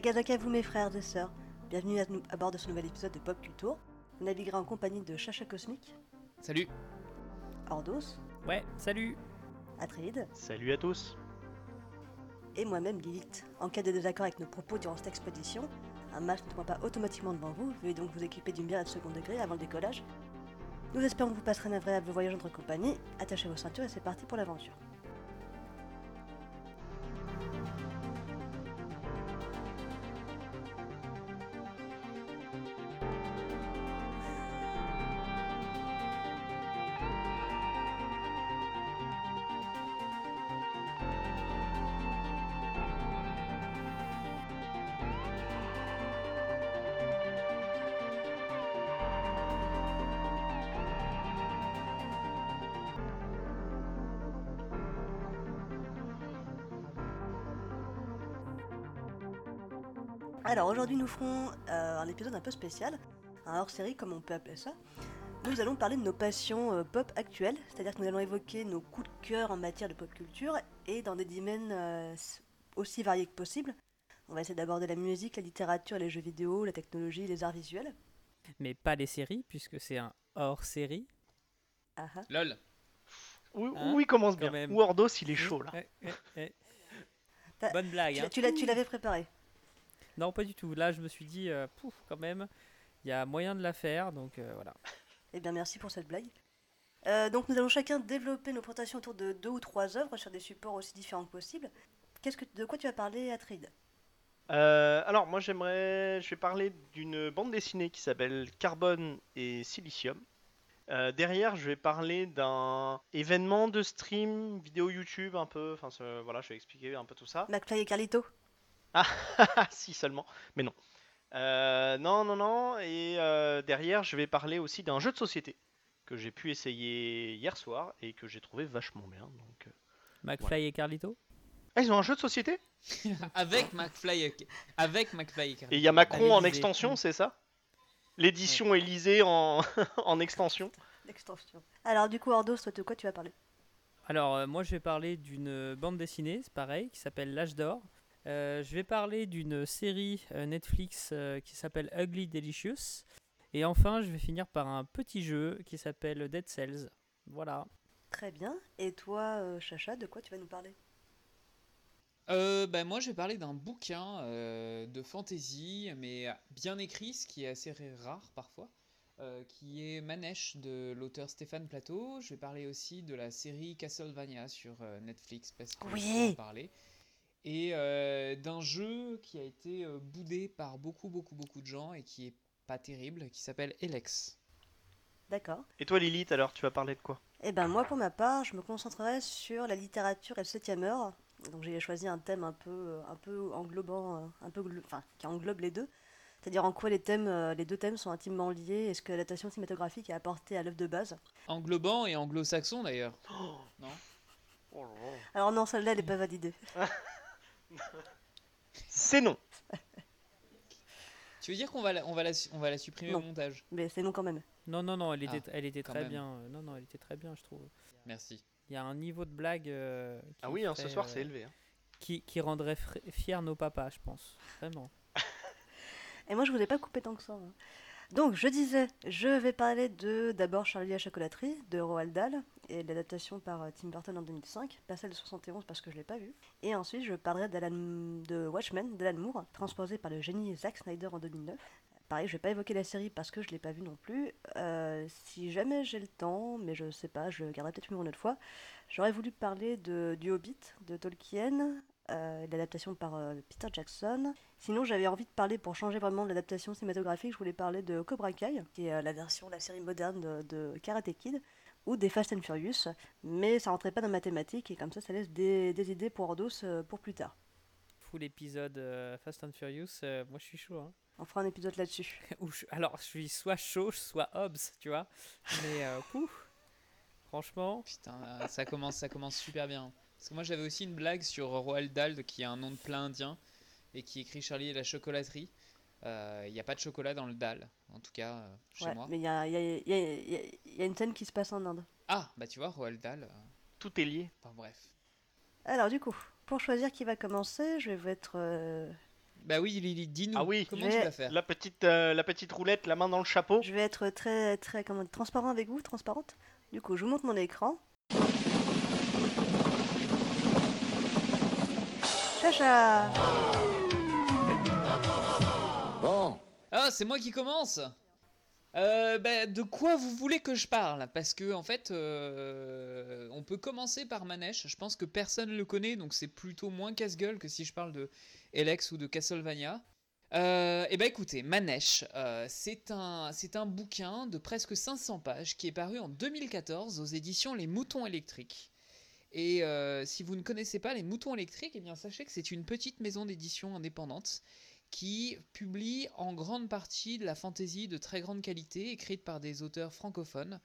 Gazaka, vous mes frères et sœurs, bienvenue à, nous- à bord de ce nouvel épisode de Pop Culture. Vous naviguerez en compagnie de Chacha Cosmique, Salut Ordos, Ouais, salut Atride Salut à tous. et moi-même Lilith. En cas de désaccord avec nos propos durant cette expédition, un masque ne tombe pas automatiquement devant vous, veuillez donc vous équiper d'une bière à de second degré avant le décollage. Nous espérons que vous passerez un agréable voyage entre compagnie, attachez vos ceintures et c'est parti pour l'aventure. Aujourd'hui nous ferons euh, un épisode un peu spécial, un hors-série comme on peut appeler ça. Nous allons parler de nos passions euh, pop actuelles, c'est-à-dire que nous allons évoquer nos coups de cœur en matière de pop culture et dans des domaines euh, aussi variés que possible. On va essayer d'aborder la musique, la littérature, les jeux vidéo, la technologie, les arts visuels. Mais pas les séries, puisque c'est un hors-série. Ah ah. LOL Oui, Hein, oui, il commence quand bien. même. Ou Ordos, il est chaud là. Bonne blague, Tu, hein. tu l'avais préparé. Non, pas du tout. Là, je me suis dit, euh, pouf, quand même, il y a moyen de la faire, donc euh, voilà. Eh bien, merci pour cette blague. Euh, donc, nous allons chacun développer nos présentations autour de deux ou trois œuvres sur des supports aussi différents que possible. Qu'est-ce que, de quoi tu vas parler, Atride Euh, alors, moi j'aimerais. Je vais parler d'une bande dessinée qui s'appelle Carbone et Silicium. Euh, derrière, je vais parler d'un événement de stream vidéo YouTube un peu. Enfin, voilà, je vais expliquer un peu tout ça. McFly et Carlito Ah, si seulement, mais non. Euh, non, non, non. Et euh, derrière, je vais parler aussi d'un jeu de société que j'ai pu essayer hier soir et que j'ai trouvé vachement bien. Donc, euh. McFly et Carlito? Ah, ils ont un jeu de société? Avec McFly et- avec McFly et Carlito. Et il y a Macron en extension, c'est ça? L'édition Élysée en, en extension. L'extension. Alors, du coup, Ordos, toi, de quoi tu vas parler? Alors, euh, moi, je vais parler d'une bande dessinée, c'est pareil, qui s'appelle L'âge d'or. Euh, je vais parler d'une série euh, Netflix euh, qui s'appelle Ugly Delicious. Et enfin, je vais finir par un petit jeu qui s'appelle Dead Cells. Voilà. Très bien. Et toi, euh, Chacha, de quoi tu vas nous parler? Euh, bah, moi, je vais parler d'un bouquin euh, de fantasy, mais bien écrit, ce qui est assez rare parfois, euh, qui est Manèche de l'auteur Stéphane Plateau. Je vais parler aussi de la série Castlevania sur euh, Netflix, parce que Oui. je vais en parler. Et euh, d'un jeu qui a été euh, boudé par beaucoup, beaucoup, beaucoup de gens et qui est pas terrible, qui s'appelle Elex. D'accord. Et toi, Lilith, alors, tu vas parler de quoi? Eh ben, moi, pour ma part, je me concentrerai sur la littérature et le septième heure. Donc, j'ai choisi un thème un peu, un peu englobant, euh, un peu, enfin, qui englobe les deux. C'est-à-dire en quoi les thèmes, les deux thèmes sont intimement liés et ce que l'adaptation cinématographique a apporté à l'œuvre de base? Englobant et anglo-saxon d'ailleurs. Non Oh Alors non, celle-là, elle n'est pas validée. C'est non. Tu veux dire qu'on va la, on va la, on va la supprimer Non. au montage? Mais c'est non quand même. Non, non, non, elle était, Ah, elle était très même. bien. euh, Non, non, elle était très bien, je trouve. Merci. Il y a un niveau de blague euh, qui, Ah oui, hein, ce soir, euh, c'est élevé. hein. qui, qui rendrait fiers nos papas, je pense. Vraiment. Et moi, je vous ai pas coupé tant que ça. hein. Donc, je disais, je vais parler de d'abord Charlie la chocolaterie de Roald Dahl et l'adaptation par euh, Tim Burton en 2005, pas celle de 71 parce que je l'ai pas vue. Et ensuite, je parlerai de Watchmen d'Alan Moore, transposé par le génie Zack Snyder en 2009. Pareil, je vais pas évoquer la série parce que je l'ai pas vue non plus. Euh, si jamais j'ai le temps, mais je sais pas, je garderai peut-être une autre fois, j'aurais voulu parler de, du Hobbit de Tolkien, euh, l'adaptation par euh, Peter Jackson. Sinon, j'avais envie de parler, pour changer vraiment l'adaptation cinématographique, je voulais parler de Cobra Kai, qui est la version, la série moderne de, de Karate Kid, ou des Fast and Furious, mais ça rentrait pas dans ma thématique, et comme ça, ça laisse des, des idées pour Ordos euh, pour plus tard. Full épisode euh, Fast and Furious, euh, moi je suis chaud. Hein. On fera un épisode là-dessus. Alors, je suis soit chaud, soit Hobbs, tu vois. Mais, euh, pouf, franchement, Putain, euh, ça commence, ça commence super bien. Parce que moi j'avais aussi une blague sur Roald Dahl qui a un nom de plein indien et qui écrit Charlie et la chocolaterie. Euh, Il n'y a pas de chocolat dans le Dahl, en tout cas euh, chez Ouais, moi. mais il y a, il y, a, il y a- il y a- il y a une scène qui se passe en Inde. Ah, bah tu vois, Roald Dahl. euh, Tout est lié. Enfin bref. Alors du coup, pour choisir qui va commencer, je vais vous être euh, Bah oui, Lily, dis-nous. Ah oui. Comment tu vas faire La petite, euh, la petite roulette, la main dans le chapeau. Je vais être très, très comment, transparent avec vous, transparente. Du coup, je vous montre mon écran. Chacha Ah, c'est moi qui commence euh, bah, de quoi vous voulez que je parle? Parce que en fait, euh, on peut commencer par Manèche. Je pense que personne le connaît, donc c'est plutôt moins casse-gueule que si je parle de Elex ou de Castlevania. Euh, et ben écoutez, Manèche, c'est un, bouquin de presque 500 pages qui est paru en 2014 aux éditions Les Moutons électriques. Et si vous ne connaissez pas Les Moutons électriques, eh bien sachez que c'est une petite maison d'édition indépendante qui publie en grande partie de la fantaisie de très grande qualité, écrite par des auteurs francophones.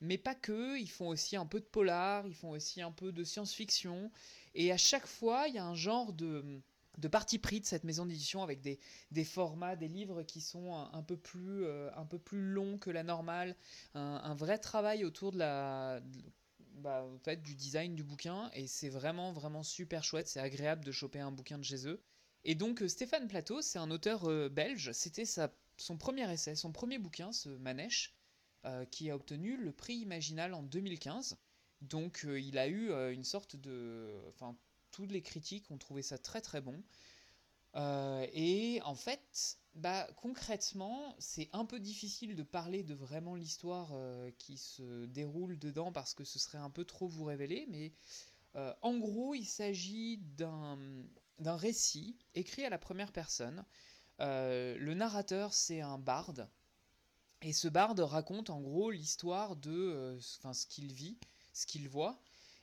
Mais pas que, ils font aussi un peu de polar, ils font aussi un peu de science-fiction. Et à chaque fois, il y a un genre de, de parti pris de cette maison d'édition avec des, des formats, des livres qui sont un, peu, plus, euh, un peu plus longs que la normale. Un, vrai travail autour de la, bah, du design du bouquin. Et c'est vraiment, vraiment super chouette. C'est agréable de choper un bouquin de chez eux. Et donc euh, Stéphane Plateau, c'est un auteur euh, belge, c'était son premier essai, son premier bouquin, ce Manèche, euh, qui a obtenu le prix Imaginal en 2015. Donc il a eu une sorte de... Enfin, toutes les critiques ont trouvé ça très très bon. Et en fait, bah, concrètement, c'est un peu difficile de parler de vraiment l'histoire qui se déroule dedans parce que ce serait un peu trop vous révéler, mais en gros, il s'agit d'un d'un récit écrit à la première personne. Euh, le narrateur, c'est un barde. Et ce barde raconte en gros l'histoire de euh, ce- qu'il vit, ce qu'il voit.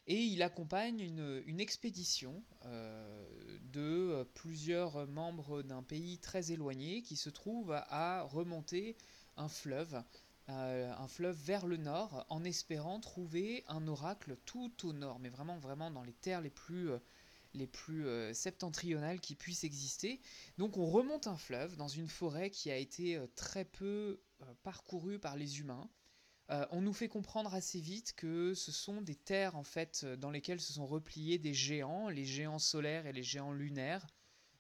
Et il accompagne une, expédition euh, de plusieurs membres d'un pays très éloigné qui se trouve à remonter un fleuve, un fleuve vers le nord, en espérant trouver un oracle tout au nord, mais vraiment, vraiment dans les terres les plus, les plus euh, septentrionales qui puissent exister. Donc on remonte un fleuve dans une forêt qui a été euh, très peu euh, parcourue par les humains. On nous fait comprendre assez vite que ce sont des terres en fait dans lesquelles se sont repliés des géants, les géants solaires et les géants lunaires,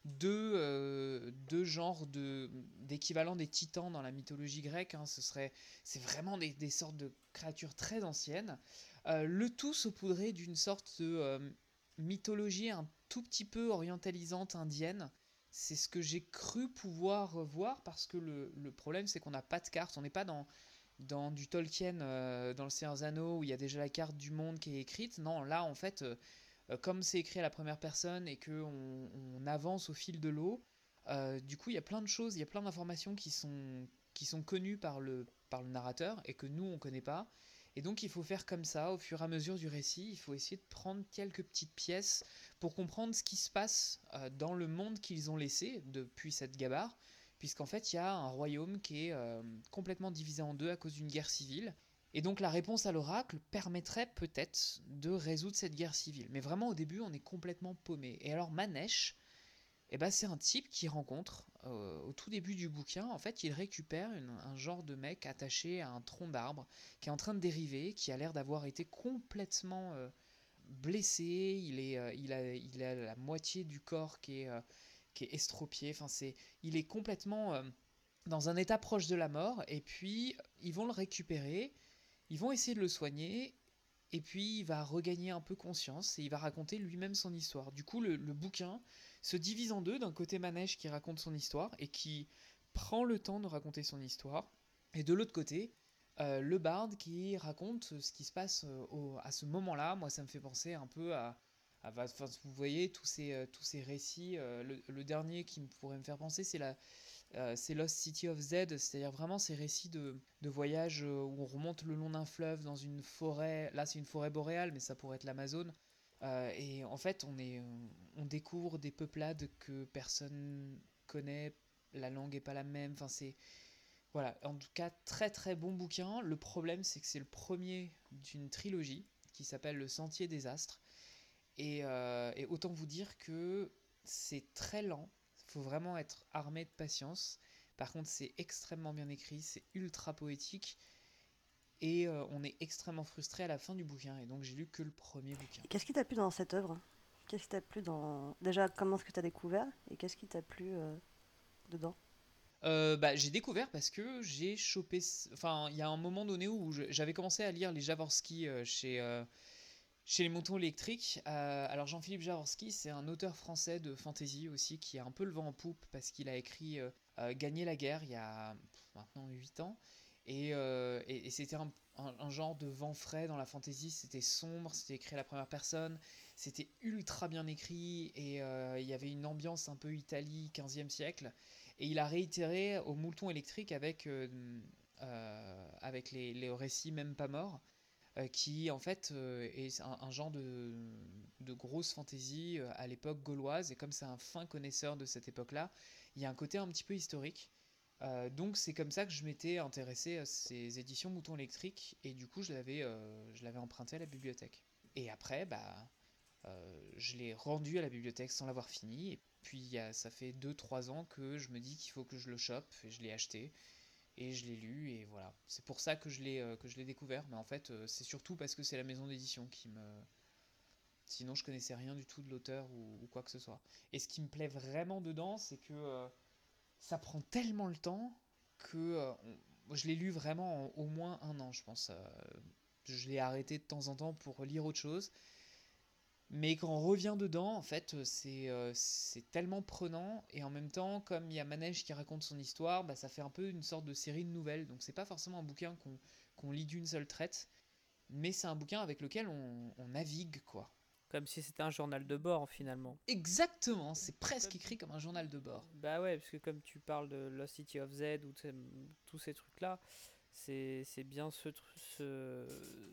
deux, deux genres de d'équivalent des titans dans la mythologie grecque. hein. ce serait, c'est vraiment des, sortes de créatures très anciennes. Le tout saupoudré d'une sorte de mythologie un tout petit peu orientalisante indienne. C'est ce que j'ai cru pouvoir voir parce que le, le problème c'est qu'on n'a pas de carte, on n'est pas dans, dans du Tolkien, euh, dans le Seigneur Anneaux où il y a déjà la carte du monde qui est écrite. Non, là en fait, euh, euh, comme c'est écrit à la première personne et que on, avance au fil de l'eau, du coup il y a plein de choses, il y a plein d'informations qui sont, qui sont connues par le, par le narrateur et que nous on connaît pas. Et donc il faut faire comme ça, au fur et à mesure du récit, il faut essayer de prendre quelques petites pièces pour comprendre ce qui se passe euh, dans le monde qu'ils ont laissé depuis cette gabarre, puisqu'en fait il y a un royaume qui est euh, complètement divisé en deux à cause d'une guerre civile. Et donc la réponse à l'oracle permettrait peut-être de résoudre cette guerre civile. Mais vraiment au début on est complètement paumé. Et alors Manèche, eh ben, c'est un type qui rencontre euh, au tout début du bouquin, en fait il récupère un genre de mec attaché à un tronc d'arbre qui est en train de dériver, qui a l'air d'avoir été complètement euh, blessé, il, est, euh, il, a, il a la moitié du corps qui est, qui est estropié, enfin c'est, il est complètement dans un état proche de la mort, et puis ils vont le récupérer, ils vont essayer de le soigner, et puis il va regagner un peu conscience, et il va raconter lui-même son histoire. Du coup le bouquin se divise en deux, d'un côté Manèche qui raconte son histoire, et qui prend le temps de raconter son histoire, et de l'autre côté, euh, le barde qui raconte ce qui se passe euh, à ce moment-là. Moi, ça me fait penser un peu à. enfin, vous voyez, tous ces, euh, tous ces récits. le, dernier qui pourrait me faire penser, c'est la. c'est Lost City of Z, c'est-à-dire vraiment ces récits de, de voyage euh, où on remonte le long d'un fleuve dans une forêt. Là, c'est une forêt boréale, mais ça pourrait être l'Amazone. Euh, et en fait, on, découvre des peuplades que personne connaît, la langue est pas la même. Enfin, c'est voilà, en tout cas, très très bon bouquin. Le problème, c'est que c'est le premier d'une trilogie qui s'appelle Le Sentier des Astres. Et, euh, et autant vous dire que c'est très lent. Il faut vraiment être armé de patience. Par contre, c'est extrêmement bien écrit, c'est ultra poétique. Et euh, on est extrêmement frustré à la fin du bouquin. Et donc, j'ai lu que le premier bouquin. Qu'est-ce qui t'a plu dans cette œuvre? Qu'est-ce qui t'a plu dans. Déjà, comment est-ce que tu as découvert? Et qu'est-ce qui t'a plu euh, dedans? Euh, bah, j'ai découvert parce que j'ai chopé. Enfin, il y a un moment donné où j'avais commencé à lire les Jaworski euh, chez, euh, chez les moutons électriques. Alors, Jean-Philippe Jaworski, c'est un auteur français de fantasy aussi qui a un peu le vent en poupe parce qu'il a écrit Gagner la guerre il y a pff, maintenant 8 ans. Et, euh, et- c'était un, genre de vent frais dans la fantasy. C'était sombre, c'était écrit à la première personne, c'était ultra bien écrit et euh, il y avait une ambiance un peu Italie 15e siècle. Et il a réitéré au mouton électrique avec, euh, avec les, les récits même pas morts, euh, qui en fait est un, un genre de, de grosse fantaisie euh, à l'époque gauloise. Et comme c'est un fin connaisseur de cette époque-là, il y a un côté un petit peu historique. Euh, donc c'est comme ça que je m'étais intéressé à ces éditions Mouton électrique et du coup je l'avais euh, je l'avais emprunté à la bibliothèque. Et après bah euh, je l'ai rendu à la bibliothèque sans l'avoir fini. Et puis ça fait 2-3 ans que je me dis qu'il faut que je le chope et je l'ai acheté et je l'ai lu et voilà. C'est pour ça que je l'ai que découvert. Mais en fait c'est surtout parce que c'est la maison d'édition qui me... Sinon je connaissais rien du tout de l'auteur ou, quoi que ce soit. Et ce qui me plaît vraiment dedans c'est que ça prend tellement le temps que euh, je l'ai lu vraiment en au moins un an je pense. Euh, je l'ai arrêté de temps en temps pour lire autre chose. Mais quand on revient dedans, en fait, euh, c'est tellement prenant. Et en même temps, comme il y a Manège qui raconte son histoire, bah, ça fait un peu une sorte de série de nouvelles. Donc c'est pas forcément un bouquin qu'on qu'on lit d'une seule traite. Mais c'est un bouquin avec lequel on, on navigue, quoi. Comme si c'était un journal de bord finalement. Exactement, c'est presque écrit comme un journal de bord. Bah ouais, parce que comme tu parles de Lost City of Z ou tous ces trucs-là, c'est bien ce, ce,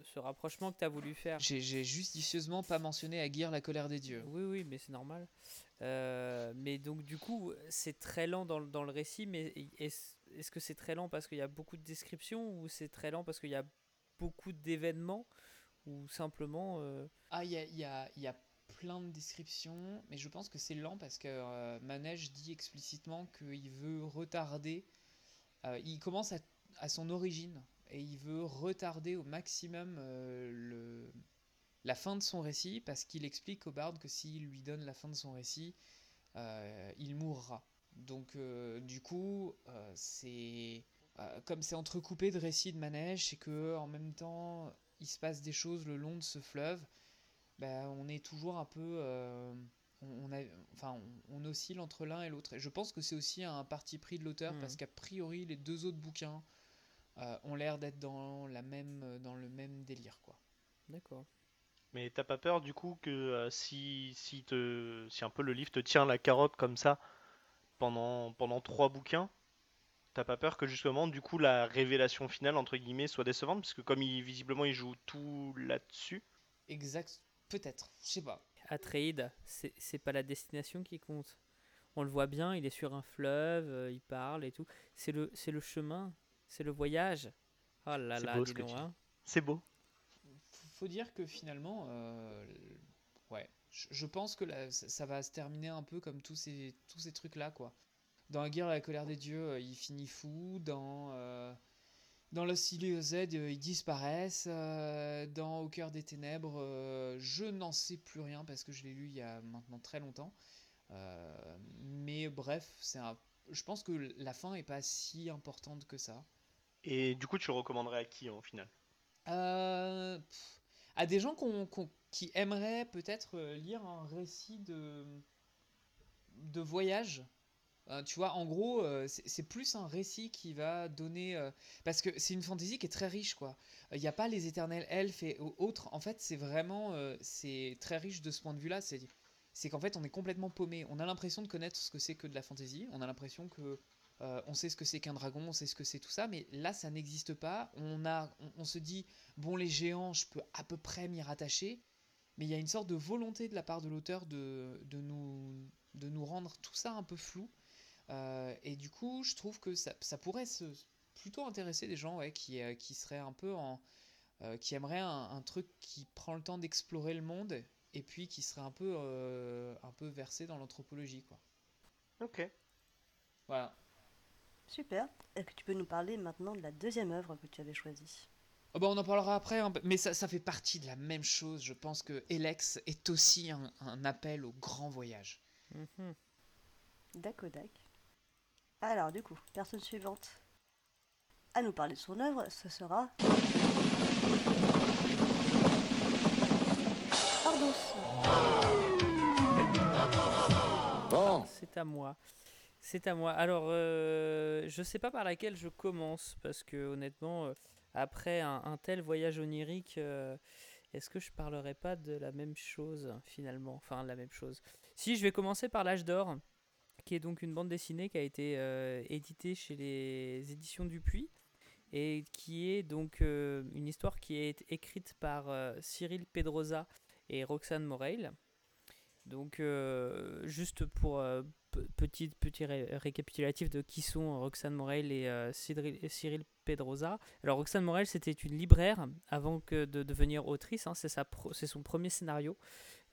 ce rapprochement que tu as voulu faire. J'ai justicieusement pas mentionné Aguirre, la colère des dieux. Oui, oui, mais c'est normal. Euh, mais donc, du coup, c'est très lent dans, le- dans le récit, mais est-ce est-ce que c'est très lent parce qu'il y a beaucoup de descriptions ou c'est très lent parce qu'il y a beaucoup d'événements ou simplement. euh, Ah, il y a, y y a plein de descriptions, mais je pense que c'est lent parce que euh, Manège dit explicitement qu'il veut retarder. euh, il commence à, à son origine et il veut retarder au maximum le, la fin de son récit parce qu'il explique au barde que s'il lui donne la fin de son récit, il mourra. Donc, du coup, c'est. comme c'est entrecoupé de récits de manège, c'est que en même temps, il se passe des choses le long de ce fleuve. Ben, on est toujours un peu. euh, on, on a, enfin, on, on oscille entre l'un et l'autre. Et je pense que c'est aussi un parti pris de l'auteur Mhm. parce qu'a priori, les deux autres bouquins euh, ont l'air d'être dans, la même, dans le même délire, quoi. D'accord. Mais t'as pas peur du coup que euh, si, si, te, si un peu le livre te tient la carotte comme ça pendant, pendant trois bouquins, t'as pas peur que justement du coup la révélation finale entre guillemets soit décevante parce que comme il, visiblement il joue tout là-dessus. Exact. Peut-être. Je sais pas. Atreide, c'est pas la destination qui compte. On le voit bien, il est sur un fleuve, euh, il parle et tout. C'est le, c'est le chemin, c'est le voyage. Oh là C'est là, beau dis donc, hein. C'est beau. Faut dire que finalement, euh, ouais, je, pense que là, ça, ça va se terminer un peu comme tous ces, tous ces trucs-là, quoi. Dans La guerre et la colère des dieux, euh, il finit fou. Dans, euh, dans Z, euh, ils disparaissent. euh, dans Au cœur des ténèbres, je n'en sais plus rien parce que je l'ai lu il y a maintenant très longtemps. Mais bref, c'est un, je pense que la fin est pas si importante que ça. Et du coup tu le recommanderais à qui au final? Euh, pff, à des gens qu'on- qu'on- qui aimeraient peut-être lire un récit de, de voyage? Euh, tu vois, en gros, euh, c'est plus un récit qui va donner... euh, parce que c'est une fantaisie qui est très riche, quoi. Il n'y a pas les éternels elfes et au- autres. En fait, c'est vraiment... c'est très riche de ce point de vue-là. C'est qu'en fait, on est complètement paumé. On a l'impression de connaître ce que c'est que de la fantaisie. On a l'impression que on sait ce que c'est qu'un dragon, on sait ce que c'est tout ça, mais là, ça n'existe pas. On, a, on, on se dit, bon, les géants, je peux à peu près m'y rattacher, mais il y a une sorte de volonté de la part de l'auteur de, de, nous, de nous rendre tout ça un peu flou. Euh, et du coup, je trouve que ça, ça pourrait se, plutôt intéresser des gens ouais, qui, euh, qui seraient un peu en. euh, qui aimeraient un, un truc qui prend le temps d'explorer le monde et puis qui serait un peu, euh, un peu versé dans l'anthropologie, quoi. Ok. Voilà. Super. Est-ce que tu peux nous parler maintenant de la deuxième œuvre que tu avais choisie? Oh bah on en parlera après, hein, mais ça, ça, fait partie de la même chose. Je pense que Elex est aussi un, appel au grand voyage. Mhm. D'accord, Alors, du coup, personne suivante à nous parler de son œuvre, ce sera. Bon. C'est à moi. C'est à moi. Alors, euh, je sais pas par laquelle je commence parce que honnêtement, euh, après un, tel voyage onirique, euh, est-ce que je parlerai pas de la même chose finalement? Enfin, la même chose. Si, je vais commencer par l'âge d'or, qui est donc une bande dessinée qui a été euh, éditée chez les éditions Dupuis et qui est donc euh, une histoire qui est écrite par Cyril Pedrosa et Roxane Moreil. Donc, juste pour petit, petit récapitulatif de qui sont Roxane Morel et euh, Cyril, Pedrosa. Alors Roxane Morel, c'était une libraire avant que de devenir autrice. Hein, c'est son premier scénario,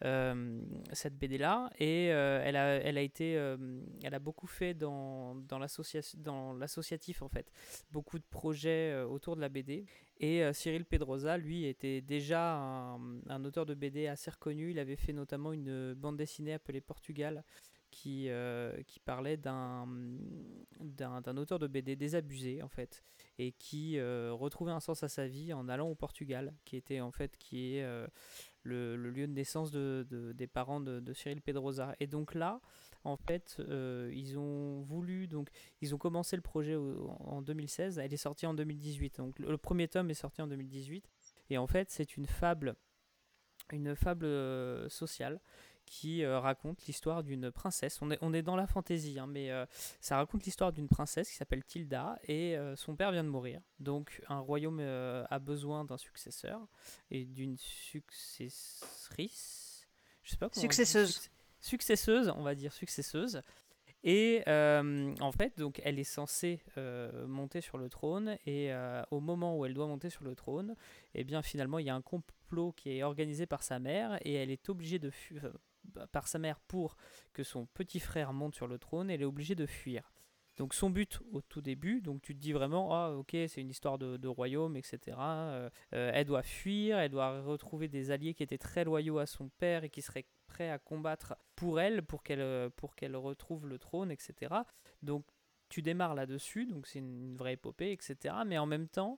euh, cette BD-là. Et euh, elle, a, elle, a été, elle a beaucoup fait dans, dans l'associatif, en fait. Beaucoup de projets autour de la BD. Et Cyril Pedrosa, lui, était déjà un, auteur de BD assez reconnu. Il avait fait notamment une bande dessinée appelée Portugal, qui, euh, qui parlait d'un, d'un, auteur de BD désabusé en fait et qui euh, retrouvait un sens à sa vie en allant au Portugal qui était en fait qui est euh, le, lieu de naissance de, des parents de, Cyril Pedrosa. Et donc là en fait ils ont voulu donc ils ont commencé le projet en 2016 elle est sortie en 2018 donc le, le premier tome est sorti en 2018 et en fait c'est une fable une fable sociale qui euh, raconte l'histoire d'une princesse. On est, on est dans la fantaisie, hein, mais euh, ça raconte l'histoire d'une princesse qui s'appelle Tilda et euh, son père vient de mourir. Donc un royaume a besoin d'un successeur et d'une successrice. Je sais pas comment Successeuse. successeuse, on va dire successeuse. Et en fait, donc, elle est censée monter sur le trône, et au moment où elle doit monter sur le trône, eh bien finalement, il y a un complot qui est organisé par sa mère, et elle est obligée de fuir, par sa mère pour que son petit frère monte sur le trône, elle est obligée de fuir. Donc son but au tout début, donc tu te dis vraiment, ah ok, c'est une histoire de, royaume, etc. Euh, euh, elle doit fuir, elle doit retrouver des alliés qui étaient très loyaux à son père et qui seraient prêts à combattre pour elle, pour qu'elle pour qu'elle retrouve le trône, etc. Donc tu démarres là-dessus, donc c'est une vraie épopée, etc. Mais en même temps,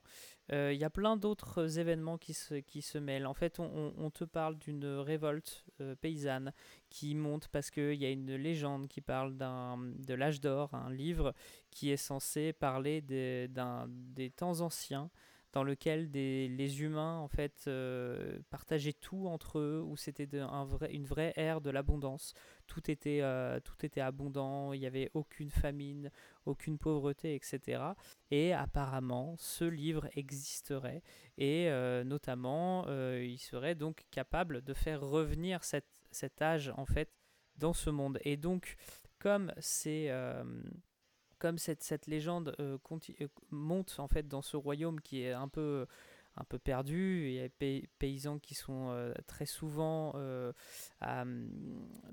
euh, il y a plein d'autres événements qui se, mêlent. En fait, on, te parle d'une révolte euh, paysanne qui monte parce qu'il y a une légende qui parle de l'âge d'or, un livre qui est censé parler des temps anciens dans lequel des, les humains en fait euh, partageaient tout entre eux, où c'était vrai, une vraie ère de l'abondance. Tout était, euh, tout était abondant, il n'y avait aucune famine, aucune pauvreté, etc. Et apparemment, ce livre existerait et euh, notamment, il serait donc capable de faire revenir cette, cet âge en fait dans ce monde. Et donc, comme c'est comme cette, légende euh, euh, monte en fait dans ce royaume qui est un peu un peu perdu. Il y a des paysans qui sont euh, très souvent,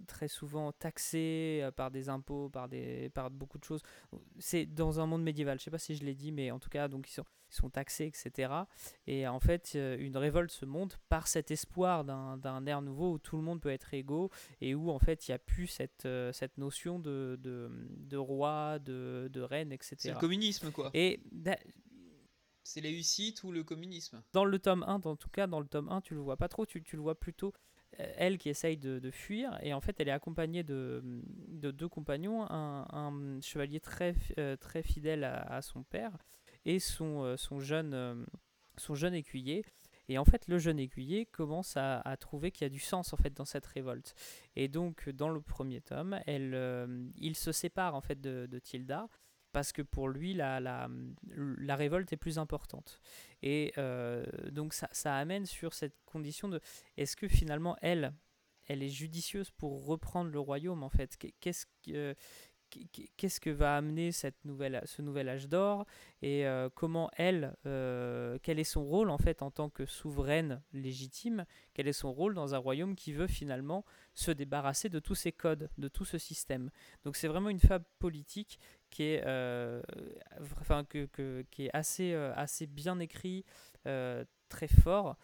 très souvent taxés par des impôts, par, des, par beaucoup de choses. C'est dans un monde médiéval, je ne sais pas si je l'ai dit, mais en tout cas, donc ils sont, sont taxés, etc. Et en fait, une révolte se monte par cet espoir d'un air nouveau où tout le monde peut être égaux et où en fait il n'y a plus cette, euh, cette notion de, de, de roi, de, de, reine, etc. C'est le communisme, quoi. Et c'est l'éussite ou le communisme? Dans le tome 1, en tout cas, dans le tome 1, tu le vois pas trop, tu, tu le vois plutôt euh, elle qui essaye de, de, fuir, et en fait elle est accompagnée de, de deux compagnons, un, un chevalier très, euh, très fidèle à, à, son père, et son, euh, son, jeune, son jeune écuyer. Et en fait, le jeune écuyer commence à, trouver qu'il y a du sens en fait dans cette révolte. Et donc, dans le premier tome, elle, euh, il se sépare en fait de, Tilda parce que pour lui, la, révolte est plus importante. Et donc, ça, amène sur cette condition de est-ce que finalement elle, elle est judicieuse pour reprendre le royaume en fait? Qu'est-ce que qu'est-ce que va amener cette nouvelle, ce nouvel âge d'or? Et euh, comment elle, euh, quel est son rôle en fait en tant que souveraine légitime, quel est son rôle dans un royaume qui veut finalement se débarrasser de tous ces codes, de tout ce système? Donc c'est vraiment une fable politique qui est, enfin, que, qui est assez, assez bien écrit, très fort.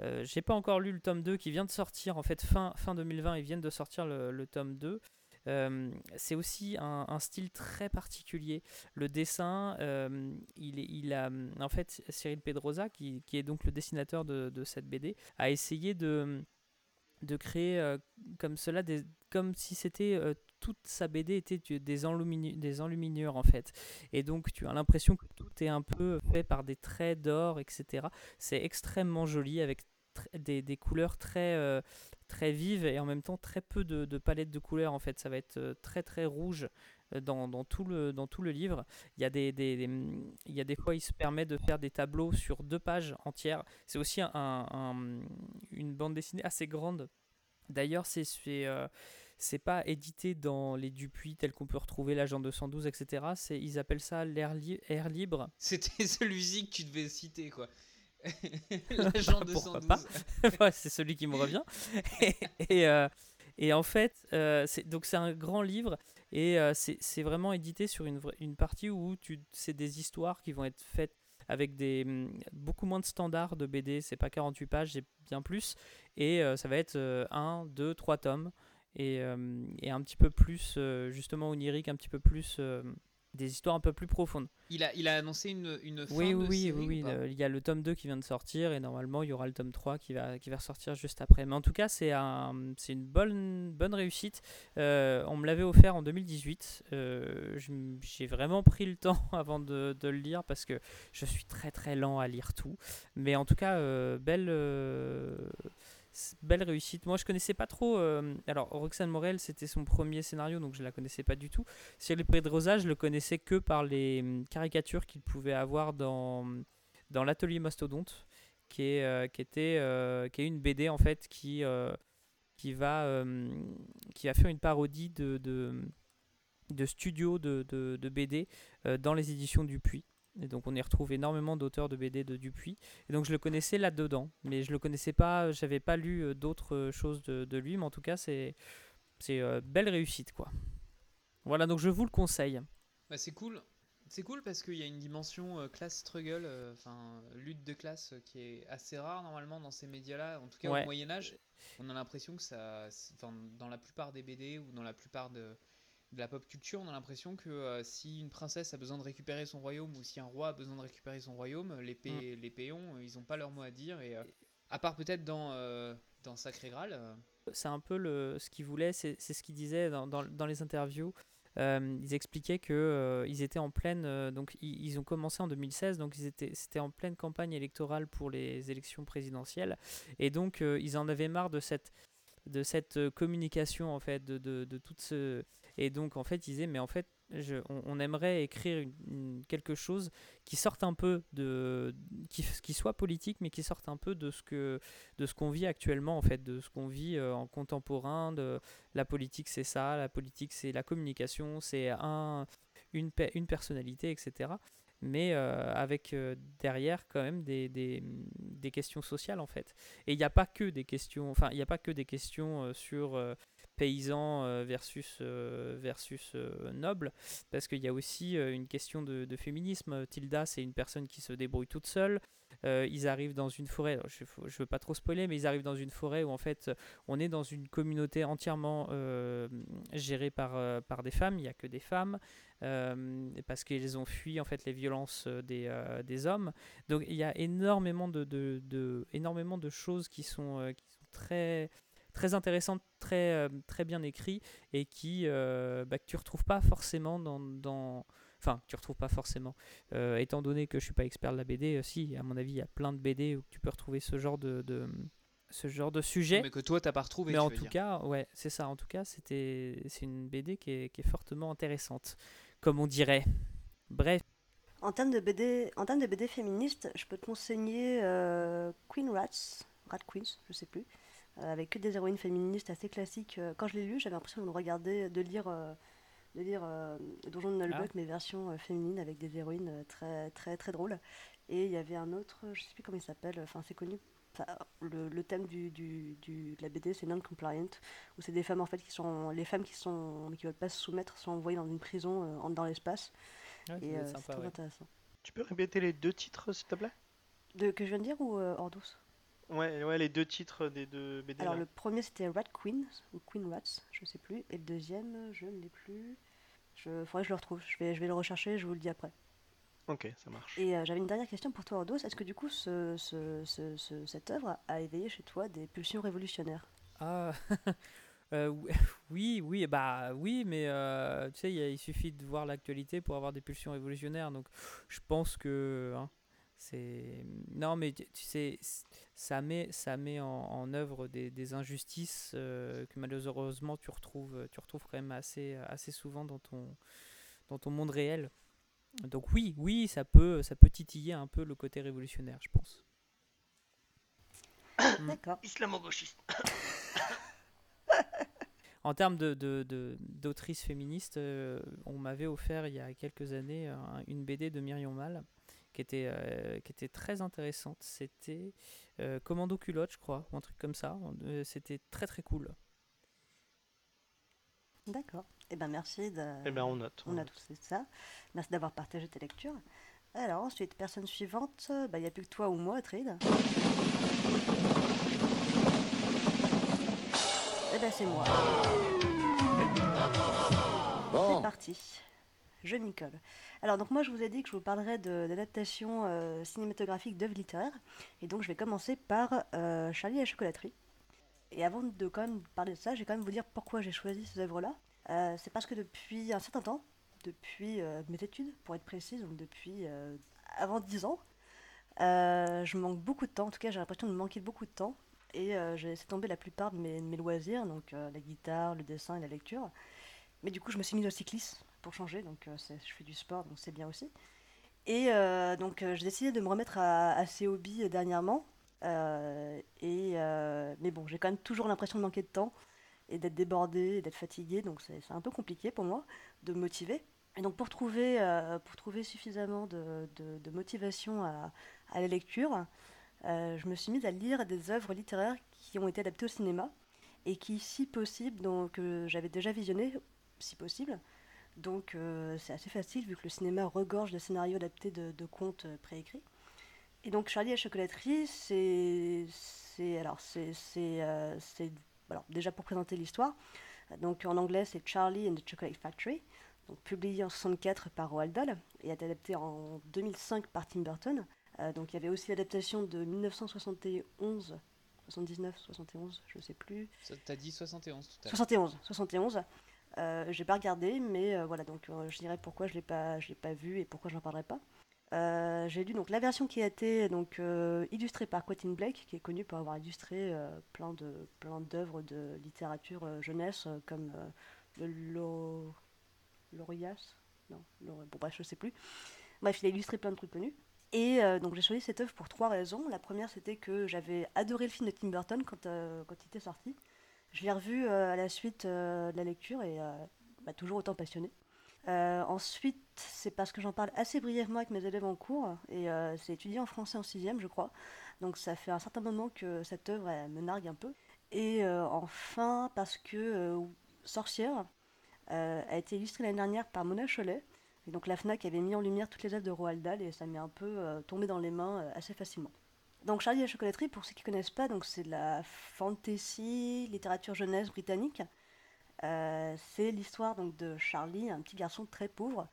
Euh, j'ai pas encore lu le tome 2 qui vient de sortir, en fait fin, fin 2020, ils viennent de sortir le, tome 2. Euh, c'est aussi un, style très particulier. Le dessin, euh, il, il, a en fait Cyril Pedrosa, qui, qui est donc le dessinateur de, de, cette BD, a essayé de, de créer comme cela, des, comme si c'était toute sa BD était des, des enluminures en fait. Et donc tu as l'impression que tout est un peu fait par des traits d'or, etc. C'est extrêmement joli avec des, couleurs très, euh, très vives et en même temps très peu de, de palettes de couleurs en fait. Ça va être euh, très très rouge euh, dans, tout le, dans tout le livre. Il y, a des, il y a des fois, il se permet de faire des tableaux sur deux pages entières. C'est aussi un, un, une bande dessinée assez grande. D'ailleurs, c'est c'est pas édité dans les Dupuis tels qu'on peut retrouver l'agent 212, etc. C'est, ils appellent ça l'air libre. C'était celui-ci que tu devais citer, quoi. L'agent 212. c'est celui qui me revient. et, euh, et, en fait, euh, c'est, donc c'est un grand livre et euh, c'est, vraiment édité sur une, une partie où tu, c'est des histoires qui vont être faites avec des mm, beaucoup moins de standards de BD. C'est pas 48 pages, c'est bien plus. Et ça va être 1, 2, 3 tomes et, euh, et un petit peu plus, euh, justement, onirique, un petit peu plus euh, des histoires un peu plus profondes. Il a, il a annoncé une, une fin oui, de oui, série oui, oui. ou pas? il y a le tome 2 qui vient de sortir et normalement il y aura le tome 3 qui va, qui va ressortir juste après. Mais en tout cas, c'est un, une bonne, bonne réussite. on me l'avait offert en 2018. j'ai vraiment pris le temps avant de, de, le lire parce que je suis très très lent à lire tout. Mais en tout cas, belle belle réussite. Moi, je connaissais pas trop. Euh, alors, Roxane Morel, c'était son premier scénario, donc je la connaissais pas du tout. Cyril Pedrosa, je le connaissais que par les hum, caricatures qu'il pouvait avoir dans, dans l'atelier Mastodonte, qui est, euh, qui, était, euh, qui est une BD en fait qui, qui, va, qui va faire une parodie de, de, de studio de, de, de BD dans les éditions Dupuis. Et donc on y retrouve énormément d'auteurs de BD de Dupuis. Et donc je le connaissais là-dedans, mais je le connaissais pas, j'avais pas lu euh, d'autres euh, choses de, lui, mais en tout cas c'est c'est euh, belle réussite quoi. Voilà, donc je vous le conseille. Bah, c'est cool. C'est cool parce qu'il y a une dimension class struggle, enfin lutte de classe qui est assez rare normalement dans ces médias-là, en tout cas au Moyen Âge. On a l'impression que ça, dans la plupart des BD ou dans la plupart de, de la pop culture, on a l'impression que euh, si une princesse a besoin de récupérer son royaume ou si un roi a besoin de récupérer son royaume, les, mm. les péons, ils n'ont pas leur mot à dire. Et, euh, à part peut-être dans, euh, dans Sacré Graal. C'est un peu le, ce qu'ils voulaient, c'est ce qu'ils disaient dans, dans, dans, les interviews. ils expliquaient que ils étaient en pleine, donc ils, ils, ont commencé en 2016, donc ils étaient, c'était en pleine campagne électorale pour les élections présidentielles, et donc ils en avaient marre de cette, de cette communication en fait, de, de, de toute ce, et donc, en fait, ils disaient, mais en fait, on, aimerait écrire quelque chose qui sorte un peu de. Qui, soit politique, mais qui sorte un peu de ce que de qu'on vit actuellement, en fait, de ce qu'on vit euh, en contemporain. De, la politique, c'est ça, la politique, c'est la communication, c'est un, une, une personnalité, etc mais euh, avec euh, derrière quand même des, des, des, questions sociales en fait. Et il n'y a pas que des questions, enfin il n'y a pas que des questions sur paysan euh, versus, euh, versus euh, noble, parce qu'il y a aussi une question de, féminisme. Tilda, c'est une personne qui se débrouille toute seule. ils arrivent dans une forêt, je ne veux pas trop spoiler, mais ils arrivent dans une forêt où en fait on est dans une communauté entièrement gérée par, par des femmes, il n'y a que des femmes, parce qu'ils ont fui en fait les violences des, des hommes. Donc il y a énormément de, de, de, énormément de choses qui sont, qui sont très très intéressant, très, euh, très bien écrit et qui euh, bah, que tu retrouves pas forcément dans, dans... enfin tu retrouves pas forcément. Euh, étant donné que je suis pas expert de la BD si à mon avis il y a plein de BD où tu peux retrouver ce genre de, de ce genre de sujet. Mais que toi t'as pas retrouvé mais en tout cas ouais c'est ça. En tout cas c'était c'est une BD qui est, qui est fortement intéressante comme on dirait. Bref. En termes de BD, en termes de BD féministe, je peux te conseiller Queen Rats, Rat Queens, je sais plus, euh, avec que des héroïnes féministes assez classiques. Euh, quand je l'ai lu, j'avais l'impression de regarder, de lire, euh, de lire Donjon de Nullbuck, ah. mais version féminine avec des héroïnes très, très, très drôles. Et il y avait un autre, je sais plus comment il s'appelle, enfin c'est connu le, le, thème du, du, du, de la BD, c'est non-compliant, où c'est des femmes en fait qui sont, les femmes qui sont, qui veulent pas se soumettre, sont envoyées dans une prison dans l'espace. et c'est très intéressant. Tu peux répéter les deux titres, s'il te plaît? De, Que je viens de dire ou euh, Ordous ouais, ouais, les deux titres des deux BD. Alors, le premier c'était Rat Queen, ou Queen Rats, je sais plus. Et le deuxième, je ne l'ai plus. Je faudrait que je le retrouve. Je vais, je vais le rechercher, je vous le dis après. Ok, ça marche. Et euh, j'avais une dernière question pour toi, Ordous. Est-ce que du coup, ce, ce, ce, cette œuvre a éveillé chez toi des pulsions révolutionnaires? Ah Euh, oui, oui, bah oui, mais euh, tu sais, il suffit de voir l'actualité pour avoir des pulsions révolutionnaires. Donc, je pense que hein, c'est non, mais tu sais, ça met, ça met en, œuvre des, injustices euh, que malheureusement tu retrouves, tu retrouves quand même assez, assez souvent dans ton, dans ton monde réel. Donc oui, oui, ça peut, ça peut titiller un peu le côté révolutionnaire, je pense. D'accord. Islamo-gauchiste. En termes d'autrice de, féministe, euh, on m'avait offert il y a quelques années une BD de Myriam Mal qui était, euh, qui était très intéressante. C'était euh, Commando culotte, je crois, ou un truc comme ça. C'était très très cool. D'accord. Eh ben merci. De... Eh ben on note. On, a tous fait ça. Merci d'avoir partagé tes lectures. Alors ensuite, personne suivante, bah, il n'y a plus que toi ou moi, Trid. Eh ben c'est moi. C'est parti. Je m'y colle. Alors donc moi je vous ai dit que je vous parlerai d'adaptation euh, cinématographique d'œuvres littéraires. Et donc je vais commencer par euh, Charlie et la chocolaterie. Et avant de quand même parler de ça, je vais quand même vous dire pourquoi j'ai choisi ces œuvres-là. Euh, c'est parce que depuis un certain temps, depuis mes études pour être précise, donc depuis avant 10 ans, je manque beaucoup de temps, en tout cas j'ai l'impression de manquer beaucoup de temps et euh, j'ai laissé tomber la plupart de mes, loisirs, donc euh, la guitare, le dessin et la lecture. Mais du coup, je me suis mise au cyclisme pour changer, donc euh, je fais du sport, donc c'est bien aussi. Et donc, j'ai décidé de me remettre à, ces hobbies dernièrement. et, mais bon, j'ai quand même toujours l'impression de manquer de temps et d'être débordée, d'être fatiguée, donc c'est un peu compliqué pour moi de me motiver. Et donc pour trouver, suffisamment de, motivation à, la lecture, euh, je me suis mise à lire des œuvres littéraires qui ont été adaptées au cinéma et qui, si possible, donc euh, j'avais déjà visionné, si possible. Donc euh, c'est assez facile vu que le cinéma regorge de scénarios adaptés de, contes préécrits. Et donc Charlie et la chocolaterie, c'est alors c'est alors déjà pour présenter l'histoire. Donc en anglais c'est Charlie and the Chocolate Factory, donc publié en 64 par Roald Dahl et adapté en 2005 par Tim Burton. Euh, donc il y avait aussi l'adaptation de 1971, 79, 71, je ne sais plus. T'as dit 71 tout à l'heure. 71, 71. Euh, j'ai pas regardé, mais euh, voilà, donc euh, je dirais pourquoi je l'ai pas, je l'ai pas vu et pourquoi je n'en parlerai pas. j'ai lu donc la version qui a été donc illustrée par Quentin Blake, qui est connu pour avoir illustré plein de plein d'œuvres de littérature jeunesse comme le Lorias, non, bon bref je sais plus. Bref, il a illustré plein de trucs connus. Et euh, donc j'ai choisi cette œuvre pour trois raisons. La première, c'était que j'avais adoré le film de Tim Burton quand, euh, quand il était sorti. Je l'ai revu euh, à la suite de la lecture et m'a toujours autant passionné. ensuite, c'est parce que j'en parle assez brièvement avec mes élèves en cours, et c'est étudié en français en sixième, je crois. Donc ça fait un certain moment que cette œuvre me nargue un peu. Et enfin, parce que Sorcière a été illustrée l'année dernière par Mona Cholet, et donc la FNAC avait mis en lumière toutes les œuvres de Roald Dahl et ça m'est un peu euh, tombé dans les mains euh, assez facilement. Donc Charlie et la chocolaterie, pour ceux qui ne connaissent pas, donc c'est de la fantasy, littérature jeunesse britannique. Euh, c'est l'histoire donc de Charlie, un petit garçon très pauvre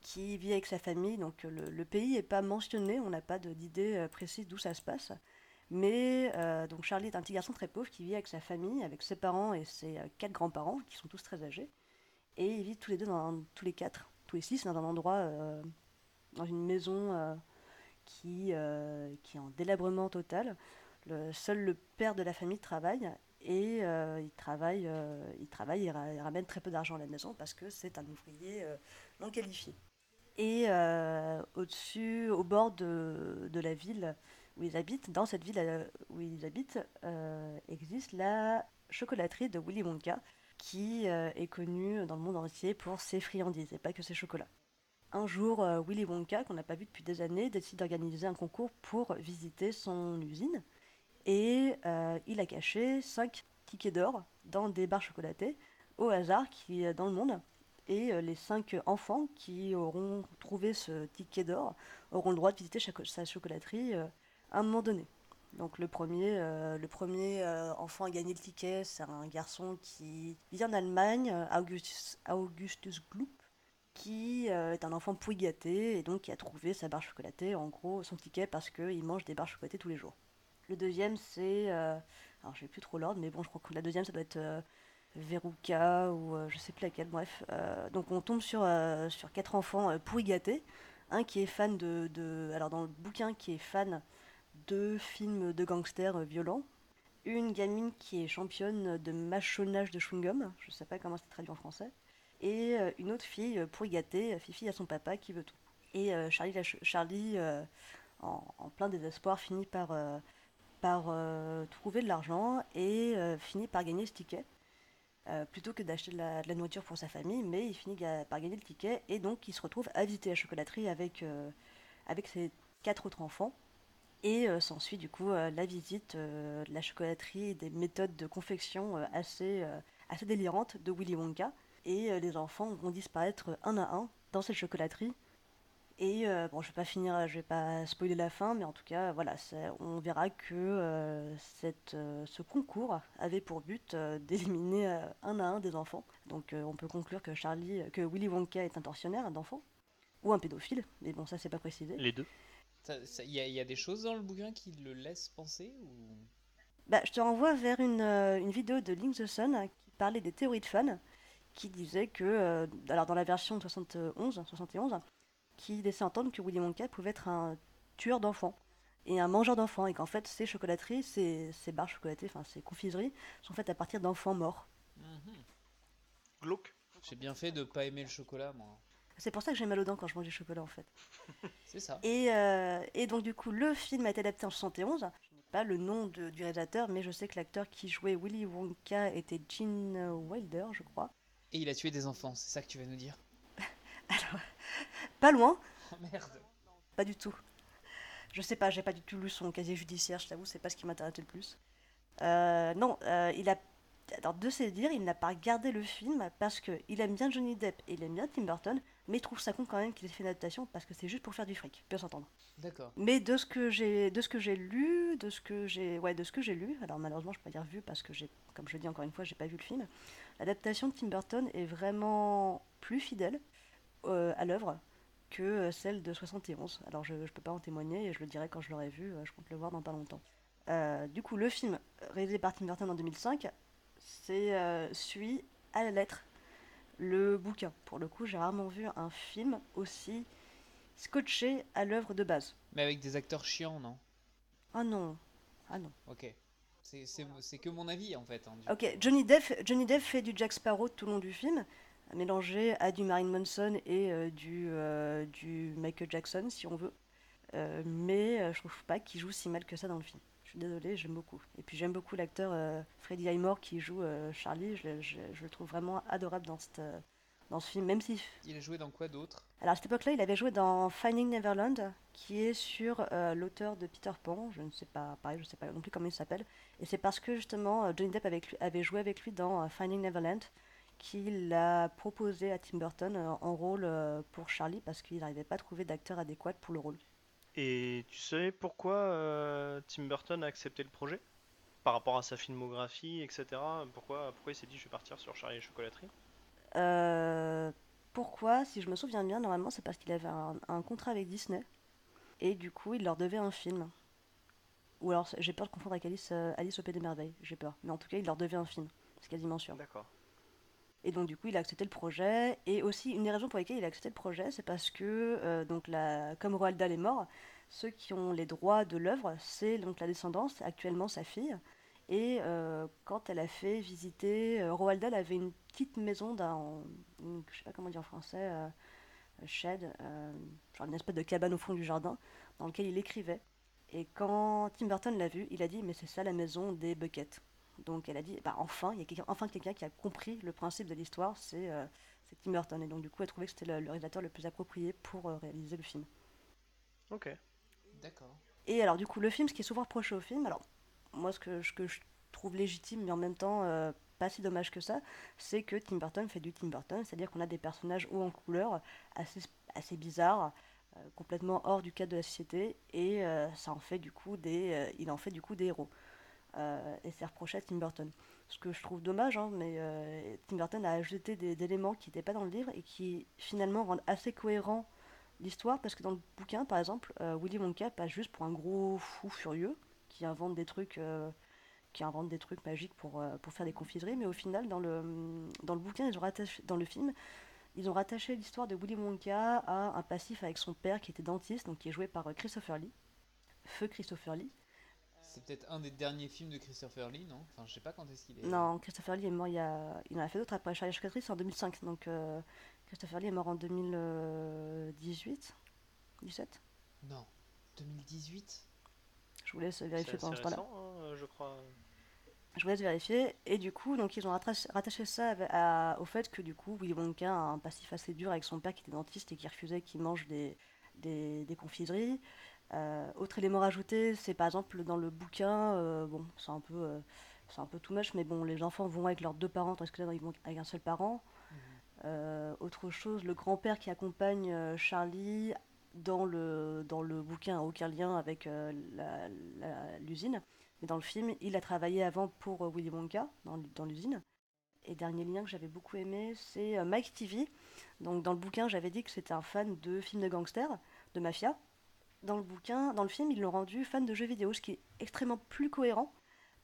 qui vit avec sa famille. Donc le, pays n'est pas mentionné, on n'a pas d'idée précise d'où ça se passe. Mais donc Charlie est un petit garçon très pauvre qui vit avec sa famille, avec ses parents et ses quatre grands-parents qui sont tous très âgés. Et ils vivent tous les deux dans tous les quatre ici, c'est dans un endroit, euh, dans une maison euh, qui, euh, qui est en délabrement total. Seul le père de la famille travaille et il travaille, il travaille, il, ramène très peu d'argent à la maison parce que c'est un ouvrier non qualifié. Et au-dessus, au bord de, de, la ville où ils habitent, dans cette ville où ils habitent, existe la chocolaterie de Willy Wonka, qui euh, est connu dans le monde entier pour ses friandises et pas que ses chocolats. Un jour, euh, Willy Wonka, qu'on n'a pas vu depuis des années, décide d'organiser un concours pour visiter son usine. Et euh, il a caché 5 tickets d'or dans des barres chocolatées au hasard qui dans le monde. Et euh, les 5 enfants qui auront trouvé ce ticket d'or auront le droit de visiter sa chocolaterie euh, à un moment donné. Donc le premier, euh, euh, enfant à gagner le ticket, c'est un garçon qui vit en Allemagne, euh, Augustus, Augustus qui euh, est un enfant pouille gâté et donc qui a trouvé sa barre chocolatée, en gros son ticket parce qu'il mange des barres chocolatées tous les jours. Le deuxième c'est, euh, alors je sais plus trop l'ordre, mais bon je crois que la deuxième ça doit être euh, Veruca ou euh, je sais plus laquelle, bref. Euh, donc on tombe sur, euh, sur quatre enfants pourri gâtés, un qui est fan de, alors dans le bouquin qui est fan de films de gangsters violents, une gamine qui est championne de mâchonnage de chewing-gum, je sais pas comment c'est traduit en français, et euh, une autre fille euh, pourri gâtée, euh, Fifi à son papa qui veut tout. Et Charlie, Charlie en, plein désespoir, finit par, trouver de l'argent et finit par gagner ce ticket. plutôt que d'acheter de la, nourriture pour sa famille, mais il finit par gagner le ticket et donc il se retrouve à visiter la chocolaterie avec, ses quatre autres enfants. Et s'ensuit du coup la visite de la chocolaterie et des méthodes de confection assez délirantes de Willy Wonka. Et euh, les enfants vont disparaître un à un dans cette chocolaterie. Et euh, bon, je vais pas finir, je vais pas spoiler la fin, mais en tout cas, voilà, on verra que euh, cette, euh, ce concours avait pour but euh, d'éliminer euh, un à un des enfants. Donc euh, on peut conclure que Charlie, que Willy Wonka est un tortionnaire d'enfants ou un pédophile, mais bon, ça c'est pas précisé. Les deux. Il y, a- y a des choses dans le bouquin qui le laissent penser ou... Bah, je te renvoie vers une, euh, une vidéo de Link the Sun qui parlait des théories de fans, qui disait que, euh, alors dans la version de 71, 71, qui laissait entendre que Willy Wonka pouvait être un tueur d'enfants et un mangeur d'enfants, et qu'en fait ces chocolateries, ces, ces barres chocolatées, enfin ces confiseries, sont faites à partir d'enfants morts. Mhm. Glauque. J'ai bien fait de pas aimer le chocolat, moi. C'est pour ça que j'ai mal aux dents quand je mange du chocolat en fait. C'est ça. Et, euh, et donc du coup, le film a été adapté en 71. Je n'ai pas le nom de- du réalisateur, mais je sais que l'acteur qui jouait Willy Wonka était Gene Wilder, je crois. Et il a tué des enfants, c'est ça que tu vas nous dire? Alors, pas loin, Oh merde pas du tout. Je sais pas, j'ai pas du tout lu son casier judiciaire, je t'avoue, c'est pas ce qui m'intéressait le plus. Euh, non, euh, il a. Alors, de ses dires, il n'a pas regardé le film parce qu'il aime bien Johnny Depp et il aime bien Tim Burton, mais il trouve ça con quand même qu'il ait fait une adaptation parce que c'est juste pour faire du fric, peut s'entendre. D'accord. Mais de ce que j'ai, de ce que j'ai lu, de ce que j'ai, ouais, de ce que j'ai lu. Alors malheureusement, je peux pas dire vu parce que j'ai, comme je dis encore une fois, j'ai pas vu le film. L'adaptation de Tim Burton est vraiment plus fidèle euh, à l'œuvre que euh, celle de 71. Alors je, je peux pas en témoigner et je le dirai quand je l'aurai vu. euh, Je compte le voir dans pas longtemps. Euh, du coup, le film réalisé par Tim Burton en 2005, c'est euh, suit à la lettre le bouquin. Pour le coup, j'ai rarement vu un film aussi scotché à l'œuvre de base. Mais avec des acteurs chiants, non? Ah non, ah non. Ok. C'est- que mon avis, en fait. hein, Ok, Johnny Depp, Johnny Depp fait du Jack Sparrow tout le long du film, mélangé à du Marilyn Manson et euh, du, euh, du Michael Jackson, si on veut. Euh, mais je trouve pas qu'il joue si mal que ça dans le film. Je suis désolée, j'aime beaucoup. Et puis j'aime beaucoup l'acteur Freddie Highmore qui joue Charlie. Je, le- je- je le trouve vraiment adorable dans, cette, dans ce film, même si Il a joué dans quoi d'autre? Alors à cette époque-là, il avait joué dans Finding Neverland, qui est sur euh, l'auteur de Peter Pan. Je ne sais pas, pareil, je ne sais pas non plus comment il s'appelle. Et c'est parce que justement euh, Johnny Depp avec lui- avait joué avec lui dans euh, Finding Neverland qu'il a proposé à Tim Burton euh, en rôle euh, pour Charlie parce qu'il n'arrivait pas à trouver d'acteur adéquat pour le rôle. Et tu savais pourquoi euh, Tim Burton a accepté le projet? Par rapport à sa filmographie, etc. Pourquoi, pourquoi il s'est dit je vais partir sur Charlie et la chocolaterie? Euh, pourquoi Si je me souviens bien, normalement c'est parce qu'il avait un, un contrat avec Disney et du coup il leur devait un film. Ou alors j'ai peur de confondre avec Alice, euh, Alice au Pays des Merveilles, j'ai peur. Mais en tout cas il leur devait un film, c'est quasiment sûr. D'accord. Et donc du coup, il a accepté le projet. Et aussi, une des raisons pour lesquelles il a accepté le projet, c'est parce que, euh, donc la, comme Roald Dahl est mort, ceux qui ont les droits de l'œuvre, c'est donc la descendance, actuellement sa fille. Et euh, quand elle a fait visiter, euh, Roald Dahl avait une petite maison dans, une- je sais pas comment dire en français, euh, shed, euh, genre une espèce de cabane au fond du jardin, dans lequel il écrivait. Et quand Tim Burton l'a vu, il a dit, mais c'est ça la maison des Buckets. Donc elle a dit, bah enfin, il y a quelqu'un, enfin quelqu'un qui a compris le principe de l'histoire, c'est euh, c'est Tim Burton. Et donc du coup, elle trouvait que c'était le, le réalisateur le plus approprié pour euh, réaliser le film. Ok. D'accord. Et alors du coup, le film, ce qui est souvent reproché au film, alors moi, ce que, que je trouve légitime, mais en même temps euh, pas si dommage que ça, c'est que Tim Burton fait du Tim Burton, c'est-à-dire qu'on a des personnages hauts en couleur, assez, assez bizarres, euh, complètement hors du cadre de la société, et euh, ça en fait du coup des, il en fait du coup des héros. Et c'est reproché à Tim Burton. Ce que je trouve dommage, hein, mais Tim Burton a ajouté des, des éléments qui n'étaient pas dans le livre et qui finalement rendent assez cohérent l'histoire, parce que dans le bouquin, par exemple, euh, Willy Wonka passe juste pour un gros fou furieux qui invente des trucs, euh, qui invente des trucs magiques pour, euh, pour faire des confiseries, mais au final, dans le, dans le bouquin, ils ont rattaché, dans le film, ils ont rattaché l'histoire de Willy Wonka à un passif avec son père qui était dentiste, donc qui est joué par euh, Christopher Lee, feu Christopher Lee. C'est peut-être un des derniers films de Christopher Lee, non? Enfin, je sais pas quand est-ce qu'il est. Non, Christopher Lee est mort il y a, il en a fait d'autres après Charlie Chocolaterie, c'est en 2005, donc euh, Christopher Lee est mort en 2018, 17. Non. 2018 Je vous laisse vérifier pendant ce temps-là. hein, je crois. Je vous laisse vérifier. Et du coup, donc ils ont rattaché, ça à- au fait que du coup, Willy Wonka a un passif assez dur avec son père qui était dentiste et qui refusait qu'il mange des, des, des confiseries. Euh, autre élément rajouté, c'est par exemple dans le bouquin, euh, bon, c'est un peu, euh, c'est un peu too much, mais bon, les enfants vont avec leurs deux parents, tandis que là, ils vont avec un seul parent. Euh, autre chose, le grand-père qui accompagne Charlie dans le, dans le bouquin aucun lien avec euh, l'usine. Mais dans le film, il a travaillé avant pour euh, Willy Wonka dans, dans l'usine. Et dernier lien que j'avais beaucoup aimé, c'est euh, Mike TV. Donc dans le bouquin, j'avais dit que c'était un fan de films de gangsters, de mafia. Dans le bouquin, dans le film, ils l'ont rendu fan de jeux vidéo, ce qui est extrêmement plus cohérent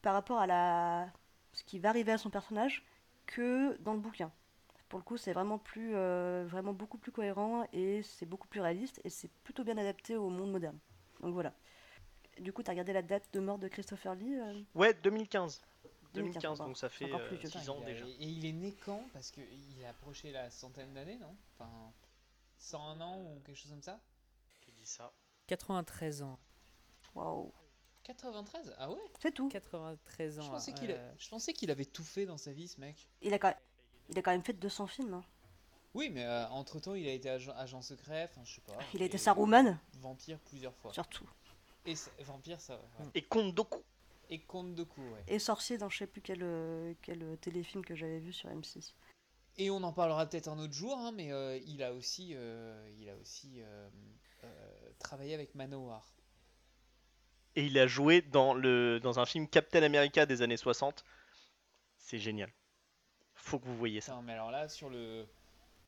par rapport à la... ce qui va arriver à son personnage que dans le bouquin. Pour le coup, c'est vraiment plus, euh, vraiment beaucoup plus cohérent et c'est beaucoup plus réaliste et c'est plutôt bien adapté au monde moderne. Donc voilà. Du coup, t'as regardé la date de mort de Christopher Lee euh Ouais, 2015. 2015, 2015, pardon. donc ça fait Encore plus euh, vieux. 6 ans déjà. Et il est né quand? Parce qu'il a approché la centaine d'années, non? Enfin, 101 ans ou quelque chose comme ça? Qui dit ça? 93 ans. Waouh. 93 Ah ouais? C'est tout. 93 ans. je pensais, qu'il a- euh, je pensais qu'il avait tout fait dans sa vie, ce mec. Il a quand même, il a quand même fait 200 films. hein. Oui, mais entre temps, il a été agent, agent secret, enfin, je sais pas. Il a été Saruman, Vampire plusieurs fois. surtout. Et vampire, ça. ouais. Et Conte Doku. Et Conte de coups, ouais. Et sorcier dans je sais plus quel, euh, quel euh, téléfilm que j'avais vu sur M6. Et on en parlera peut-être un autre jour, hein, mais euh, il a aussi, euh, il a aussi euh, euh, travaillé avec Manowar. Et il a joué dans, le, dans un film Captain America des années 60. C'est génial. Faut que vous voyez ça. Putain, mais alors là, sur le,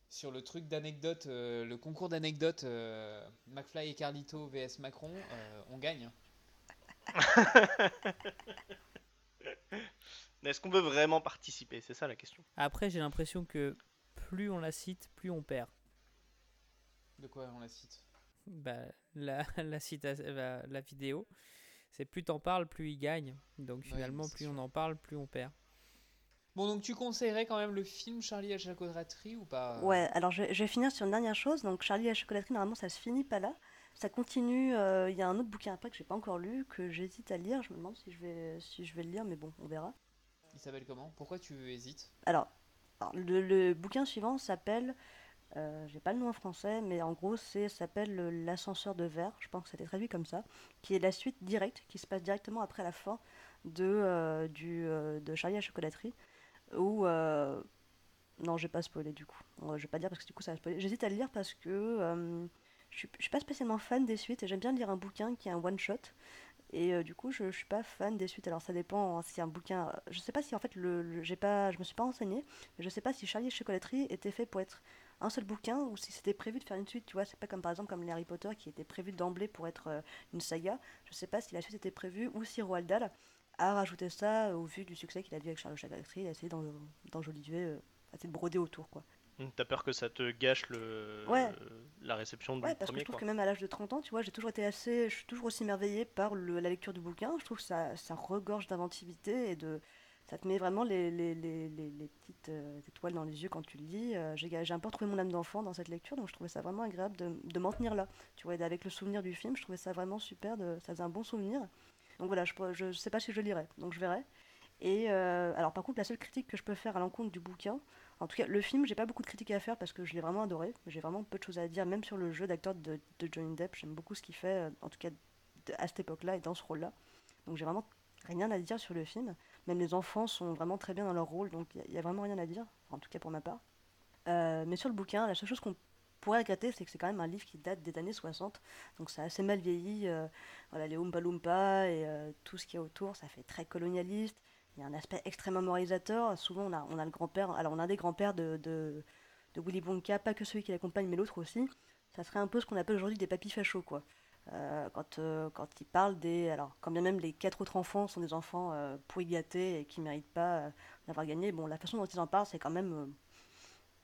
sur le truc d'anecdote, euh, le concours d'anecdotes, euh, McFly et Carlito vs Macron, euh, on gagne. Est-ce qu'on veut vraiment participer? C'est ça la question. Après, j'ai l'impression que plus on la cite, plus on perd. De quoi on la cite? Bah, la, la, cita- la, la vidéo, c'est plus t'en parles, plus il gagne. Donc finalement, plus sûr. on en parle, plus on perd. Bon, donc tu conseillerais quand même le film Charlie et la chocolaterie ou pas? Ouais, alors je, je vais finir sur une dernière chose. Donc Charlie et la chocolaterie, normalement, ça se finit pas là. Ça continue. euh, Il y a un autre bouquin après que j'ai pas encore lu, que j'hésite à lire. Je me demande si je vais, si je vais le lire, mais bon, on verra. Il s'appelle comment? Pourquoi tu hésites? Alors, alors, le, le bouquin suivant s'appelle, euh, j'ai pas le nom en français, mais en gros, c'est s'appelle L'ascenseur de verre. Je pense que c'était traduit comme ça, qui est la suite directe, qui se passe directement après la fin de euh, du euh, de Charlie et la chocolaterie, où euh, non, je vais pas spoiler du coup. Euh, Je vais pas dire parce que du coup ça va spoiler. J'hésite à le lire parce que euh, je suis, suis pas spécialement fan des suites et j'aime bien lire un bouquin qui est un one shot. Et du coup, je, je suis pas fan des suites. Alors ça dépend hein, si un bouquin. Je sais pas si en fait le, pas, je me suis pas renseigné, mais je sais pas si Charlie et la chocolaterie était fait pour être un seul bouquin ou si c'était prévu de faire une suite. Tu vois, c'est pas comme par exemple comme Harry Potter qui était prévu d'emblée pour être une saga. Je sais pas si la suite était prévue ou si Roald Dahl a rajouté ça euh, au vu du succès qu'il a eu avec la chocolaterie. Il a essayé d'en- d'enjoliver, euh, a essayé de broder autour quoi. Hum, T'as peur que ça te gâche le, Ouais. la réception du Ouais, parce que je trouve quoi. que même à l'âge de 30 ans, tu vois, j'ai toujours été assez, je suis toujours aussi émerveillée par le- la lecture du bouquin. Je trouve que ça, ça regorge d'inventivité et de, ça te met vraiment les, les, les, les, petites euh, étoiles dans les yeux quand tu le lis. Euh, j'ai, j'ai un peu retrouvé mon âme d'enfant dans cette lecture, donc je trouvais ça vraiment agréable de, de m'en tenir là. Tu vois, avec le souvenir du film, je trouvais ça vraiment super, de, ça faisait un bon souvenir. Donc voilà, je, je sais pas si je lirai, donc je verrai. Et euh, alors par contre, la seule critique que je peux faire à l'encontre du bouquin, en tout cas le film, j'ai pas beaucoup de critiques à faire parce que je l'ai vraiment adoré. J'ai vraiment peu de choses à dire, même sur le jeu d'acteur de, de Johnny Depp. J'aime beaucoup ce qu'il fait, euh, en tout cas à cette époque-là et dans ce rôle-là. Donc j'ai vraiment rien à dire sur le film. Même les enfants sont vraiment très bien dans leur rôle, donc il n'y a, vraiment rien à dire, en tout cas pour ma part. Euh, mais sur le bouquin, la seule chose qu'on pourrait regretter, c'est que c'est quand même un livre qui date des années 60, donc ça a assez mal vieilli. Euh, voilà, les Oompa Loompa et euh, tout ce qui est autour, ça fait très colonialiste. Il y a un aspect extrêmement moralisateur. Souvent, on a, on a le grand-père, alors on a des grands-pères de, de, Willy Wonka, pas que celui qui l'accompagne, mais l'autre aussi. Ça serait un peu ce qu'on appelle aujourd'hui des papis fachos, quoi. Euh, quand, quand il parle des. Alors, quand bien même les quatre autres enfants sont des enfants pourri gâtés et qui méritent pas d'avoir gagné, bon, la façon dont ils en parlent, c'est quand même.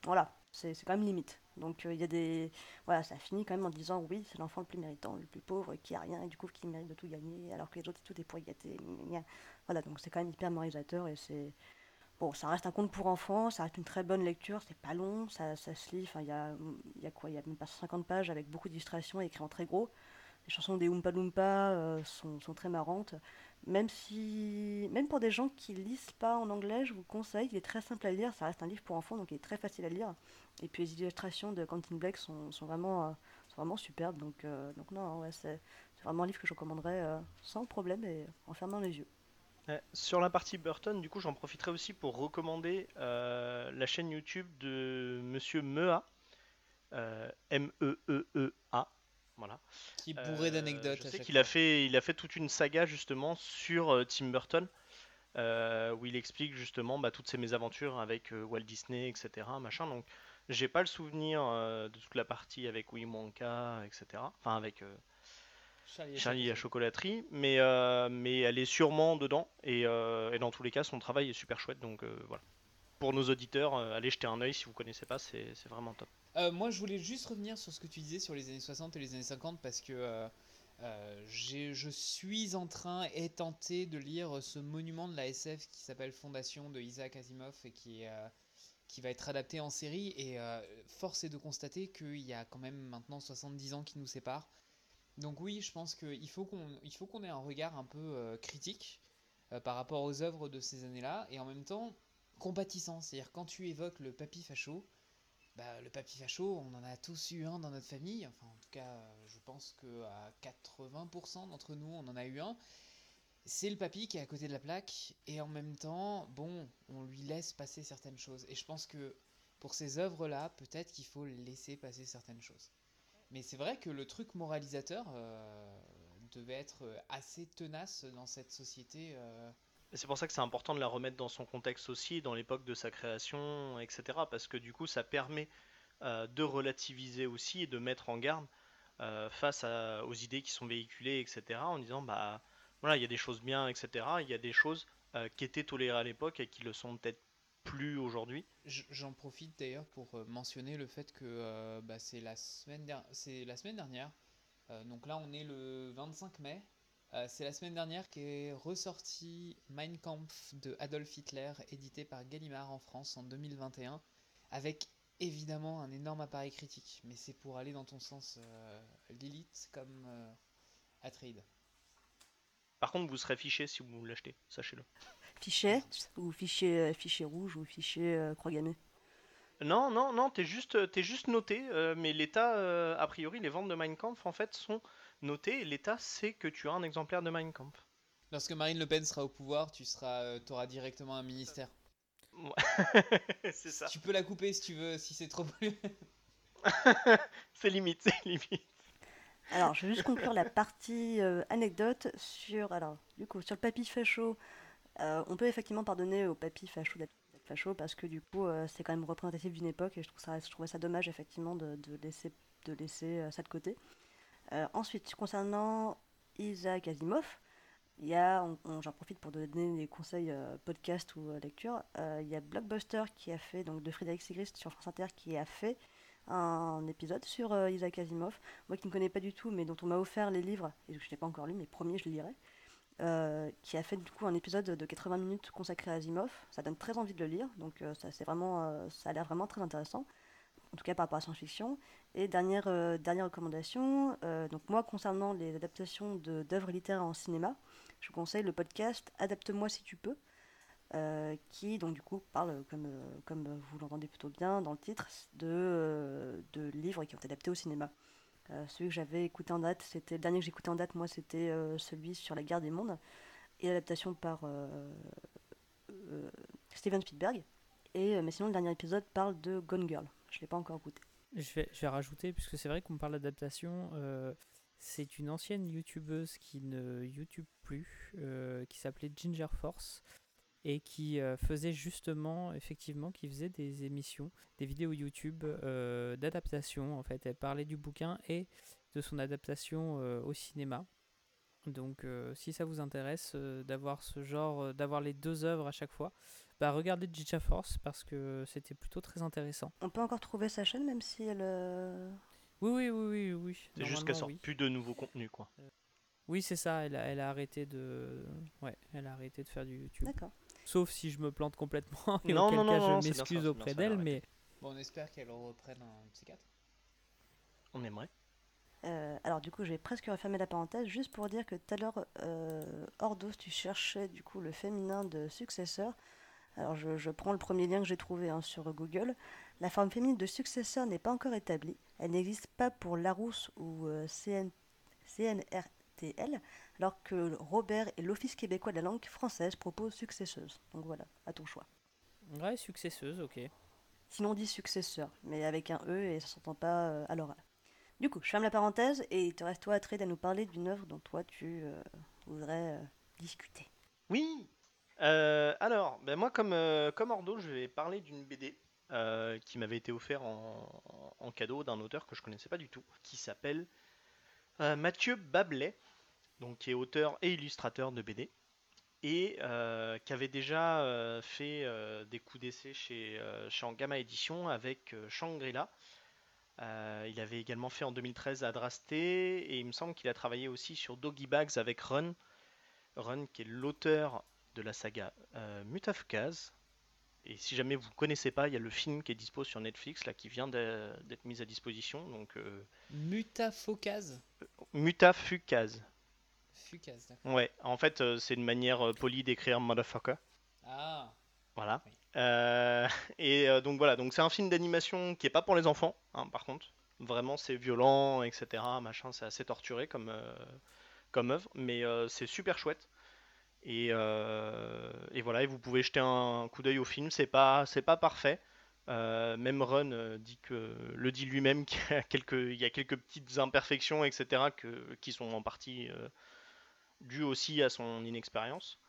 voilà, c'est quand même limite. Donc, il y a des. Voilà, ça finit quand même en disant oui, c'est l'enfant le plus méritant, le plus pauvre, qui a rien et du coup qui mérite de tout gagner, alors que les autres, tout est pourri gâté. Voilà, donc c'est quand même hyper moralisateur et c'est. Bon, ça reste un conte pour enfants, ça reste une très bonne lecture, c'est pas long, ça, ça se lit, il y a, y a quoi Il y a même pas 50 pages avec beaucoup d'illustrations écrites en très gros. Les chansons des Oompa Loompa euh, sont, très marrantes. Même si, même pour des gens qui lisent pas en anglais, je vous conseille. Il est très simple à lire. Ça reste un livre pour enfants, donc il est très facile à lire. Et puis les illustrations de Quentin Blake sont, euh, vraiment superbes. Donc, euh, non, c'est vraiment un livre que je recommanderais sans problème et en fermant les yeux. Sur la partie Burton, du coup, j'en profiterai aussi pour recommander la chaîne YouTube de Monsieur Mea, M-E-E-E-A, voilà. Qui est bourré d'anecdotes. Je sais qu'il a fait, il a fait toute une saga justement sur euh, Tim Burton, euh, où il explique justement bah, toutes ses mésaventures avec euh, Walt Disney, etc. Machin. Donc, j'ai pas le souvenir de toute la partie avec Willy Wonka, etc. Enfin, avec Charlie, Charlie la chocolaterie, mais, mais elle est sûrement dedans. Et, et, dans tous les cas, son travail est super chouette. Donc voilà. Pour nos auditeurs, allez jeter un oeil si vous connaissez pas, c'est vraiment top. Euh, moi, je voulais juste revenir sur ce que tu disais sur les années 60 et les années 50 parce que euh, euh, je suis en train et tenté de lire ce monument de la SF qui s'appelle Fondation de Isaac Asimov et qui, qui va être adapté en série. Et force est de constater qu'il y a quand même maintenant 70 ans qui nous séparent. Donc oui, je pense qu'il faut qu'on qu'on ait un regard un peu critique par rapport aux œuvres de ces années-là et en même temps compatissant. C'est-à-dire quand tu évoques le papy facho, bah, le papy facho, on en a tous eu un dans notre famille. Enfin, en tout cas, je pense qu'à 80% d'entre nous, on en a eu un. C'est le papy qui est à côté de la plaque, et en même temps, bon, on lui laisse passer certaines choses. Et je pense que pour ces œuvres-là, peut-être qu'il faut laisser passer certaines choses. Mais c'est vrai que le truc moralisateur euh, devait être assez tenace dans cette société. Euh, c'est pour ça que c'est important de la remettre dans son contexte aussi, dans l'époque de sa création, etc. Parce que du coup, ça permet euh, de relativiser aussi et de mettre en garde euh, face aux idées qui sont véhiculées, etc. En disant, bah voilà, il y a des choses bien, etc. Il y a des choses euh, qui étaient tolérées à l'époque et qui le sont peut-être plus aujourd'hui. J'en profite d'ailleurs pour mentionner le fait que bah, c'est la, semaine dernière. Donc là, on est le 25 mai. Euh, c'est la semaine dernière qu'est ressorti Mein Kampf de Adolf Hitler, édité par Gallimard en France en 2021, avec évidemment un énorme appareil critique, mais c'est pour aller dans ton sens, euh, Lilith comme euh, Atreide. Par contre, vous serez fiché si vous l'achetez, sachez-le. Fiché? Ou fichier, fichier rouge ou fichier euh, croix gammée? Non, non, non, t'es juste, es juste noté, euh, mais l'État, euh, a priori, les ventes de Mein Kampf, en fait, sont noté, l'État sait que tu as un exemplaire de Mein Kampf. Lorsque Marine Le Pen sera au pouvoir, tu seras, euh, auras directement un ministère. c'est ça. Tu peux la couper si tu veux, si c'est trop. c'est limite, c'est limite. Alors, je vais juste conclure la partie euh, anecdote sur, alors, du coup, sur le papy facho. Euh, on peut effectivement pardonner au papy facho d'être facho parce que du coup, euh, c'est quand même représentatif d'une époque et je trouve ça, je trouvais ça dommage effectivement de, de laisser, de laisser ça de côté. Euh, ensuite, concernant Isaac Asimov, j'en profite pour donner des conseils euh, podcast ou euh, lecture. Euh, il y a Blockbuster qui a fait, donc de Frédéric Sigrist sur France Inter, qui a fait un épisode sur Isaac Asimov. Moi qui ne connais pas du tout, mais dont on m'a offert les livres, et que je n'ai pas encore lu, mais promis, je le lirai. Qui a fait du coup un épisode de 80 minutes consacré à Asimov. Ça donne très envie de le lire, donc ça, c'est vraiment, ça a l'air vraiment très intéressant, en tout cas par rapport à science-fiction. Et dernière, euh, dernière recommandation, euh, donc moi concernant les adaptations d'œuvres littéraires en cinéma, je vous conseille le podcast Adapte-moi si tu peux, euh, qui donc du coup parle, comme, comme vous l'entendez plutôt bien dans le titre, de, de livres qui ont été adaptés au cinéma. Celui que j'avais écouté en date, c'était le dernier que j'ai écouté en date, moi c'était celui sur la guerre des mondes. et l'adaptation par Steven Spielberg. Et, mais sinon, le dernier épisode parle de Gone Girl. Je ne l'ai pas encore écouté. Je vais, rajouter, puisque c'est vrai qu'on parle d'adaptation, euh, c'est une ancienne youtubeuse qui ne YouTube plus, euh, qui s'appelait Ginger Force, et qui euh, faisait justement, effectivement, qui faisait des émissions, des vidéos YouTube d'adaptation, en fait. Elle parlait du bouquin et de son adaptation au cinéma. Donc, si ça vous intéresse d'avoir ce genre, d'avoir les deux œuvres à chaque fois, bah regardez Ginger Force parce que c'était plutôt très intéressant. On peut encore trouver sa chaîne, même si elle. euh, Oui, oui, oui, oui, oui. C'est juste qu'elle sort oui. plus de nouveaux contenus, quoi. Oui, c'est ça. Elle a, elle a arrêté de, ouais, elle a arrêté de faire du YouTube. D'accord. Sauf si je me plante complètement et Non, auquel non, cas non, non, je m'excuse auprès d'elle, mais Bon, on espère qu'elle reprenne un psychiatre. On aimerait. Euh, alors du coup, j'ai presque refermé la parenthèse juste pour dire que tout à l'heure, euh, Ordos, tu cherchais du coup le féminin de successeur. Alors je, je prends le premier lien que j'ai trouvé hein, sur Google. La forme féminine de successeur n'est pas encore établie. Elle n'existe pas pour Larousse ou euh, CN- CNRTL, alors que Robert et l'Office québécois de la langue française proposent successeuse. Donc voilà, à ton choix. ouais, successeuse, ok. Sinon on dit successeur, mais avec un E et ça s'entend pas euh, à l'oral. Du coup, je ferme la parenthèse et il te reste toi, Trade, à nous parler d'une œuvre dont toi tu euh, voudrais euh, discuter. Oui Euh, Alors, ben moi, comme, euh, comme Ordo, je vais parler d'une BD euh, qui m'avait été offerte en, cadeau d'un auteur que je connaissais pas du tout, qui s'appelle Mathieu Bablet, donc qui est auteur et illustrateur de BD, et qui avait déjà fait des coups d'essai chez, euh, chez Édition avec euh, Shangri-La. Il avait également fait en 2013 Adrasté, et il me semble qu'il a travaillé aussi sur Doggy Bags avec Run, Run qui est l'auteur de la saga euh, Mutafukaz. Et si jamais vous connaissez pas, il y a le film qui est dispo sur Netflix là qui vient d'être mis à disposition. Donc euh, Mutafocase Mutafukaz. Fucase, d'accord. Ouais, en fait euh, c'est une manière euh, polie d'écrire motherfucker. Ah, Voilà. Oui. Euh, et euh, donc voilà, donc c'est un film d'animation qui est pas pour les enfants, hein, par contre. Vraiment, c'est violent, etc. Machin, c'est assez torturé comme, euh, comme œuvre, mais euh, c'est super chouette. Et, euh, et voilà, et vous pouvez jeter un coup d'œil au film. C'est pas, pas parfait. Euh, même Run euh, dit que, le dit lui-même qu'il y a quelques, petites imperfections, etc. Qui sont en partie dues aussi à son inexpérience.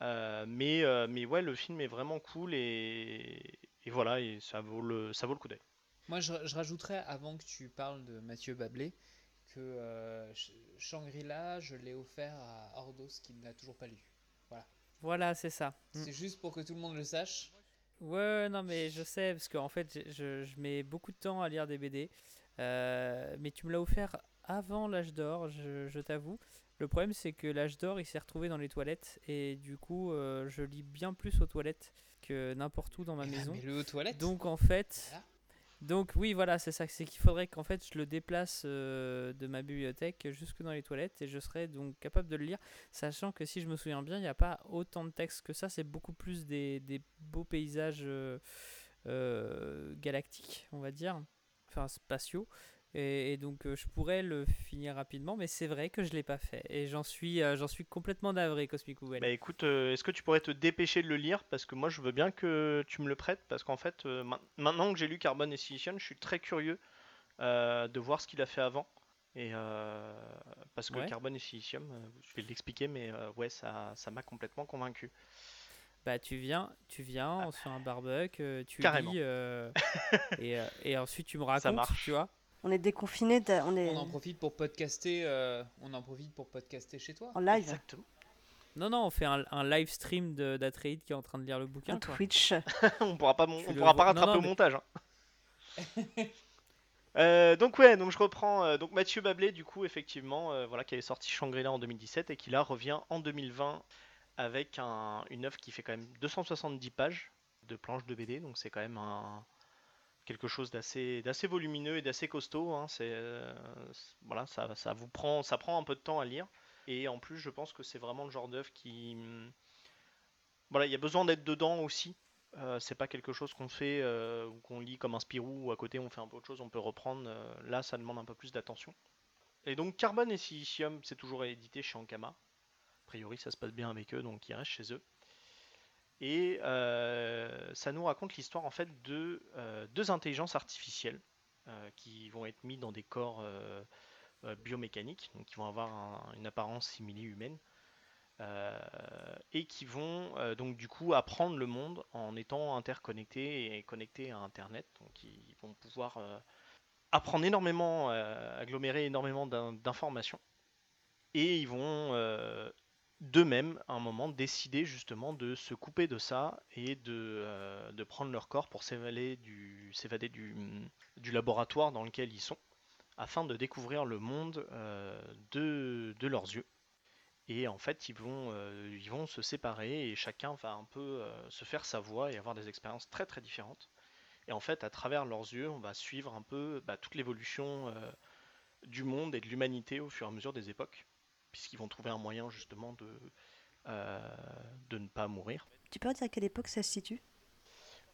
Mais, euh, mais ouais, le film est vraiment cool et, voilà, et ça vaut le, ça vaut le coup d'œil. moi je, rajouterais avant que tu parles de Mathieu Bablé que Sh- Shangri-La, je l'ai offert à Ordos qui ne l'a toujours pas lu. Voilà, c'est ça. Mm. C'est juste pour que tout le monde le sache. Ouais, non, mais je sais, parce qu'en fait, je, je- mets beaucoup de temps à lire des BD. euh, mais tu me l'as offert avant l'âge d'or, je, je t'avoue. Le problème, c'est que l'âge d'or, il s'est retrouvé dans les toilettes. Et du coup, euh, je lis bien plus aux toilettes que n'importe où dans ma Eh ben, maison. Mets-le aux toilettes. Donc, en fait. Voilà. Donc, oui, voilà, c'est ça. C'est qu'il faudrait qu'en fait, je le déplace euh, de ma bibliothèque jusque dans les toilettes. Et je serais donc capable de le lire. Sachant que si je me souviens bien, il n'y a pas autant de texte que ça. C'est beaucoup plus des, des beaux paysages euh, euh, galactiques, on va dire. Enfin, spatiaux. Et, et donc, euh, je pourrais le finir rapidement. Mais c'est vrai que je ne l'ai pas fait. Et j'en suis, euh, j'en suis complètement navré, Cosmic Google. Bah écoute, euh, est-ce que tu pourrais te dépêcher de le lire? Parce que moi je veux bien que tu me le prêtes, parce qu'en fait, ma- maintenant que j'ai lu Carbon et Silicium, je suis très curieux de voir ce qu'il a fait avant. Et parce que Ouais. Carbone et Silicium, euh, je vais l'expliquer, mais ouais, ça, ça m'a complètement convaincu. Bah tu viens, tu viens, on se fait un barbecue, tu Carrément. lis, euh, et, et ensuite tu me racontes, marche. tu vois. On est déconfiné, on est On en profite pour podcaster. euh, on en profite pour podcaster chez toi. en live, Exactement. Non, non, on fait un, un live stream d'Atreid qui est en train de lire le bouquin. quoi. Twitch. on pourra pas, mon- on le pourra pas non, rattraper non, au mais- montage. hein. Euh, donc ouais, donc je reprends. euh, donc Mathieu Bablé, du coup, effectivement, euh, voilà, qui avait sorti Shangri-La en 2017 et qui là revient en 2020 avec un- une œuvre qui fait quand même 270 pages de planches de BD. Donc c'est quand même un quelque chose d'assez volumineux et d'assez costaud. hein, euh, voilà, ça, vous prend, ça prend un peu de temps à lire. Et en plus, je pense que c'est vraiment le genre d'œuvre qui hum, voilà, il y a besoin d'être dedans aussi euh, c'est pas quelque chose qu'on fait euh, ou qu'on lit comme un Spirou ou à côté on fait un peu autre chose, on peut reprendre. euh, là, ça demande un peu plus d'attention. Et donc Carbone et Silicium, c'est toujours édité chez Ankama. priori, ça se passe bien avec eux, donc ils restent chez eux. Et euh, ça nous raconte l'histoire en fait de euh, deux intelligences artificielles euh, qui vont être mis dans des corps biomécaniques, donc qui vont avoir une apparence simili humaine. et qui vont donc du coup apprendre le monde en étant interconnectés et connectés à Internet. Donc ils vont pouvoir apprendre énormément, agglomérer énormément d'informations. Et ils vont d'eux-mêmes, à un moment, décider justement de se couper de ça et de, euh, prendre leur corps pour s'évader du, du, du, laboratoire dans lequel ils sont, afin de découvrir le monde euh, de, de, leurs yeux. Et en fait, ils vont, euh, ils vont se séparer et chacun va un peu se faire sa voix et avoir des expériences très très différentes. Et en fait, à travers leurs yeux, on va suivre un peu bah, toute l'évolution du monde et de l'humanité au fur et à mesure des époques puisqu'ils vont trouver un moyen justement de, euh, de ne pas mourir. Tu peux dire à quelle époque ça se situe?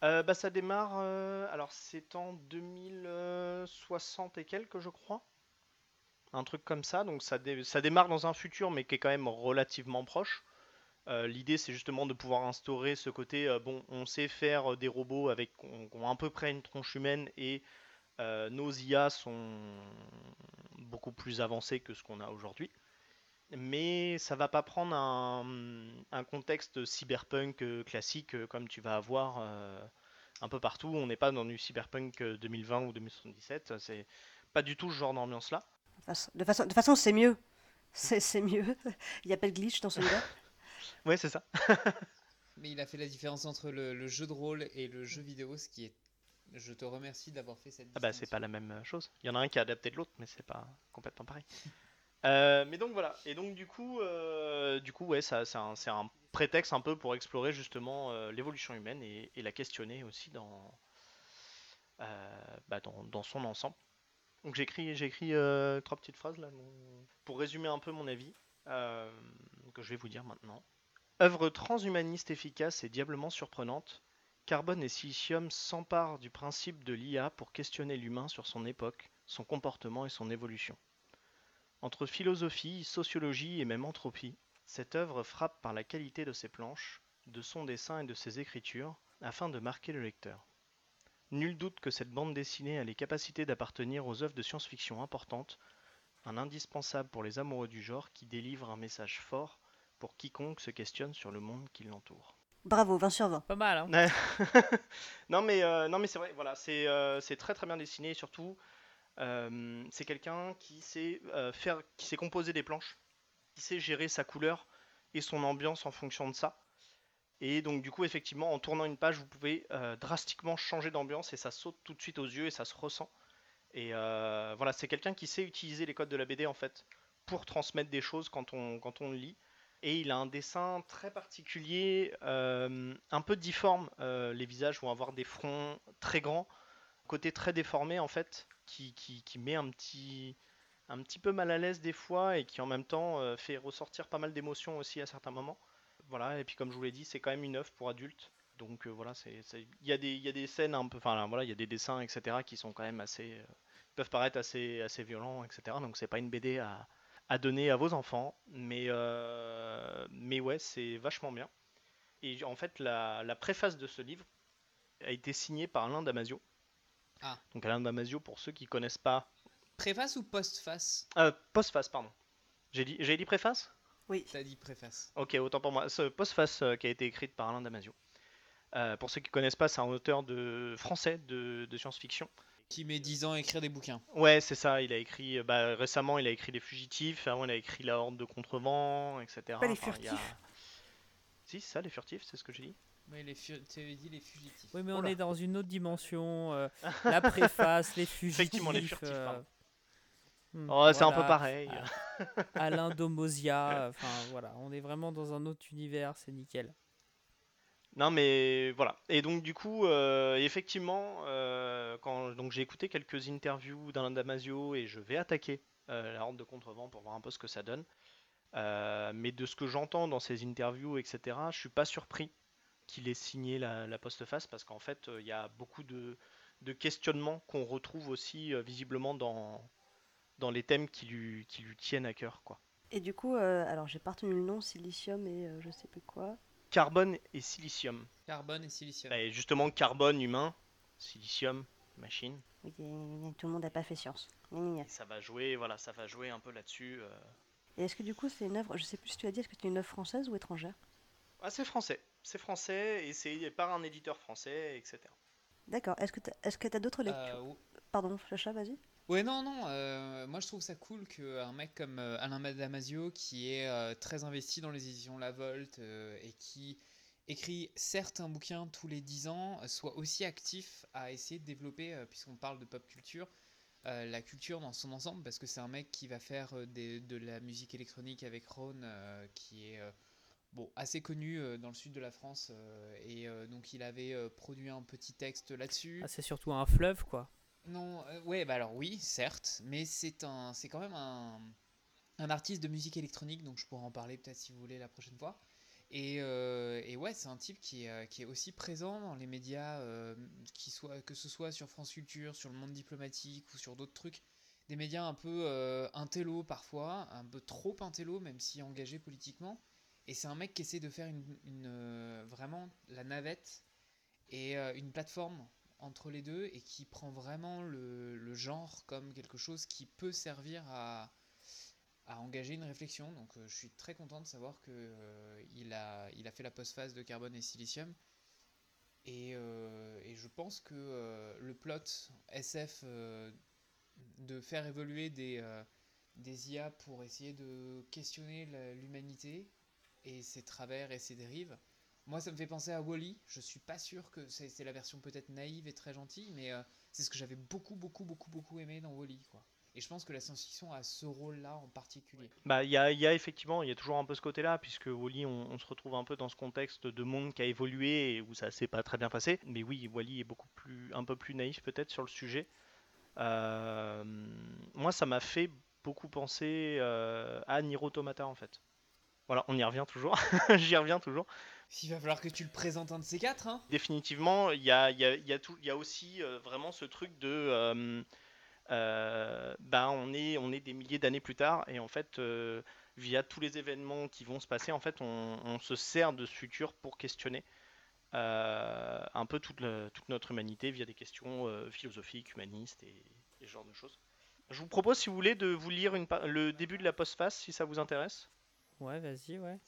Euh, bah, Ça démarre, euh, alors c'est en 2060 et quelques je crois. Un truc comme ça, donc ça, ça démarre dans un futur mais qui est quand même relativement proche. L'idée c'est justement de pouvoir instaurer ce côté, bon on sait faire des robots avec ont, ont à peu près une tronche humaine et nos IA sont beaucoup plus avancés que ce qu'on a aujourd'hui mais ça va pas prendre un, contexte cyberpunk euh, classique euh, comme tu vas avoir euh, un peu partout. On n'est pas dans du cyberpunk 2020 ou 2077, c'est pas du tout ce genre d'ambiance là. De façon, de façon c'est mieux. C'est mieux. Il n'y a pas de glitch dans celui-là. ouais, c'est ça. mais il a fait la différence entre le, jeu de rôle et le jeu vidéo, ce qui est. Je te remercie d'avoir fait cette. Ah bah c'est pas la même chose. Il y en a un qui a adapté de l'autre, mais c'est pas complètement pareil. Euh, mais donc voilà, et donc du coup, euh, du coup ouais, ça, c'est un, prétexte un peu pour explorer justement euh, l'évolution humaine et, la questionner aussi dans, bah, dans, son ensemble. Donc j'ai écrit trois petites phrases là pour résumer un peu mon avis, que je vais vous dire maintenant. Œuvre transhumaniste efficace et diablement surprenante, Carbone et Silicium s'emparent du principe de l'IA pour questionner l'humain sur son époque, son comportement et son évolution. Entre philosophie, sociologie et même entropie, cette œuvre frappe par la qualité de ses planches, de son dessin et de ses écritures, afin de marquer le lecteur. Nul doute que cette bande dessinée a les capacités d'appartenir aux œuvres de science-fiction importantes, un indispensable pour les amoureux du genre qui délivre un message fort pour quiconque se questionne sur le monde qui l'entoure. Bravo, 20 sur 20. Pas mal, hein Non mais, euh, non mais c'est vrai, voilà, c'est euh, très très bien dessiné et surtout euh, c'est quelqu'un qui sait euh, faire, qui sait composer des planches, qui sait gérer sa couleur et son ambiance en fonction de ça. Et donc du coup, effectivement, en tournant une page, vous pouvez euh, drastiquement changer d'ambiance et ça saute tout de suite aux yeux et ça se ressent. Et voilà, c'est quelqu'un qui sait utiliser les codes de la BD en fait pour transmettre des choses quand on, quand on lit. Et il a un dessin très particulier, un peu difforme. les visages vont avoir des fronts très grands, côté très déformé en fait qui, qui, met un petit, un petit peu mal à l'aise des fois et qui en même temps euh, fait ressortir pas mal d'émotions aussi à certains moments. Voilà, et puis comme je vous l'ai dit, c'est quand même une œuvre pour adultes. Donc euh, voilà, il y, y a des scènes un peu, enfin voilà, il y a des dessins, etc., qui sont quand même assez, euh, peuvent paraître assez, assez violents, etc. Donc c'est pas une BD à, à, donner à vos enfants, mais, mais ouais, c'est vachement bien. Et en fait, la, la préface de ce livre a été signée par Alain Damasio, ah. Donc Alain Damasio, pour ceux qui connaissent pas. Préface ou postface? Euh, Postface, pardon. J'ai dit, j'ai dit préface? Oui. T'as dit préface. Ok, autant pour moi. Ce postface euh, qui a été écrite par Alain Damasio. Euh, pour ceux qui connaissent pas, c'est un auteur de français de, science-fiction. Qui met 10 ans à écrire des bouquins. Ouais, c'est ça. Il a écrit, bah, récemment, il a écrit Les Fugitifs. Avant, il a écrit La Horde de Contrevent, etc. Pas les Furtifs. Si, c'est ça, Les Furtifs, c'est ce que j'ai dit. Oui, les dit les fugitifs. Oui, mais on est dans une autre dimension. Euh, la préface, les fugitifs. Effectivement, les furtifs. Euh, hmm, oh, c'est un peu pareil. Alain Domosia. Enfin, voilà, on est vraiment dans un autre univers, c'est nickel. Non, mais voilà. Et donc, du coup, euh, effectivement, quand donc j'ai écouté quelques interviews d'Alain Damasio et je vais attaquer la horde de contrevent pour voir un peu ce que ça donne. mais de ce que j'entends dans ces interviews, etc., je suis pas surpris qu'il ait signé la, la postface parce qu'en fait, euh, il y a beaucoup de, questionnements qu'on retrouve aussi euh, visiblement dans, dans les thèmes qui lui, qui lui tiennent à cœur. Quoi. Et du coup, euh, alors j'ai pas retenu le nom, silicium et euh, je sais plus quoi. Carbone et silicium. Carbone et silicium. Bah, et justement, carbone humain, silicium machine. Oui, tout le monde n'a pas fait science. Et ça va jouer, voilà, ça va jouer un peu là-dessus. euh. Et est-ce que du coup c'est une œuvre, je sais plus si tu as dit, est-ce que c'est une œuvre française ou étrangère? Ah, c'est français, c'est français et c'est par un éditeur français, etc. D'accord. Est-ce que tu t'as d'autres lectures Euh, ou- Pardon, Flacha, vas-y. Ouais, non, non, euh, moi je trouve ça cool qu'un mec comme euh, Alain Damasio, qui est euh, très investi dans les éditions La Volte euh, et qui écrit certes un bouquin tous les 10 ans, soit aussi actif à essayer de développer, euh, puisqu'on parle de pop culture, euh, la culture dans son ensemble, parce que c'est un mec qui va faire des- de la musique électronique avec Ron, euh, qui est euh, bon, assez connu euh, dans le sud de la France, euh, et euh, donc il avait euh, produit un petit texte là-dessus. Ah, c'est surtout un fleuve, quoi. Non, euh, ouais, bah alors oui, certes, mais c'est un, c'est quand même un, un artiste de musique électronique, donc je pourrais en parler peut-être si vous voulez la prochaine fois. Et, euh, et ouais, c'est un type qui est, euh, qui est aussi présent dans les médias, euh, qui soit, que ce soit sur France Culture, sur le monde diplomatique ou sur d'autres trucs. Des médias un peu euh, intello parfois, un peu trop intello, même si engagé politiquement. Et c'est un mec qui essaie de faire une, euh, vraiment la navette et euh, une plateforme entre les deux et qui prend vraiment le, genre comme quelque chose qui peut servir à, engager une réflexion. Donc euh, je suis très content de savoir que euh, a, il a fait la postphase de carbone et silicium. Et, et je pense que le plot SF de faire évoluer des, des IA pour essayer de questionner l'humanité et ses travers et ses dérives, moi, ça me fait penser à Wally. Je suis pas sûr que c'est la version peut-être naïve et très gentille, mais euh, c'est ce que j'avais beaucoup, beaucoup, beaucoup, beaucoup aimé dans Wally. Et je pense que la science-fiction a ce rôle-là en particulier. Bah, il y a, effectivement, il y a toujours un peu ce côté-là, puisque Wally, on, se retrouve un peu dans ce contexte de monde qui a évolué et où ça s'est pas très bien passé. Mais oui, Wally est beaucoup plus, un peu plus naïf peut-être sur le sujet. Euh, moi, ça m'a fait beaucoup penser euh, à Nier Automata en fait. Voilà, on y revient toujours. J'y reviens toujours. Il va falloir que tu le présentes un de ces quatre, hein Définitivement, il y a, il y a- il y a tout- il y a aussi euh, vraiment ce truc de. euh, euh, bah, on, est, on est des milliers d'années plus tard, et en fait, euh, via tous les événements qui vont se passer, en fait, on, on se sert de ce futur pour questionner euh, un peu toute, le- toute notre humanité via des questions philosophiques, humanistes et, et ce genre de choses. Je vous propose, si vous voulez, de vous lire une le début de la postface, si ça vous intéresse. Ouais, vas-y, ouais.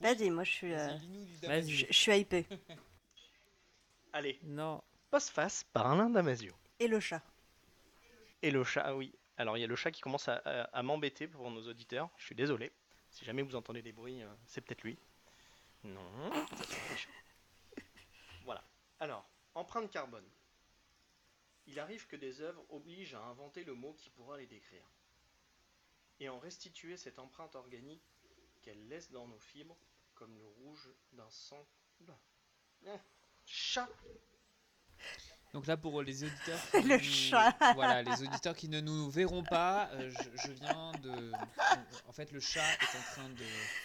Vas-y, moi je suis, euh, Vas-y, je, je suis hypé. Allez, Non, postface par Alain Damasio. Et le chat. Et le chat, ah oui. Alors il y a le chat qui commence à, à- à m'embêter pour nos auditeurs. Je suis désolé. Si jamais vous entendez des bruits, euh, c'est peut-être lui. Non. Voilà. Alors, empreinte carbone. Il arrive que des œuvres obligent à inventer le mot qui pourra les décrire. Et en restituer cette empreinte organique qu'elle laisse dans nos fibres, comme le rouge d'un sang. Eh, Chat Donc là, pour les auditeurs, Le nous- chat. Voilà, les auditeurs qui ne nous verront pas, euh, je, je viens de. En fait, le chat est en train de.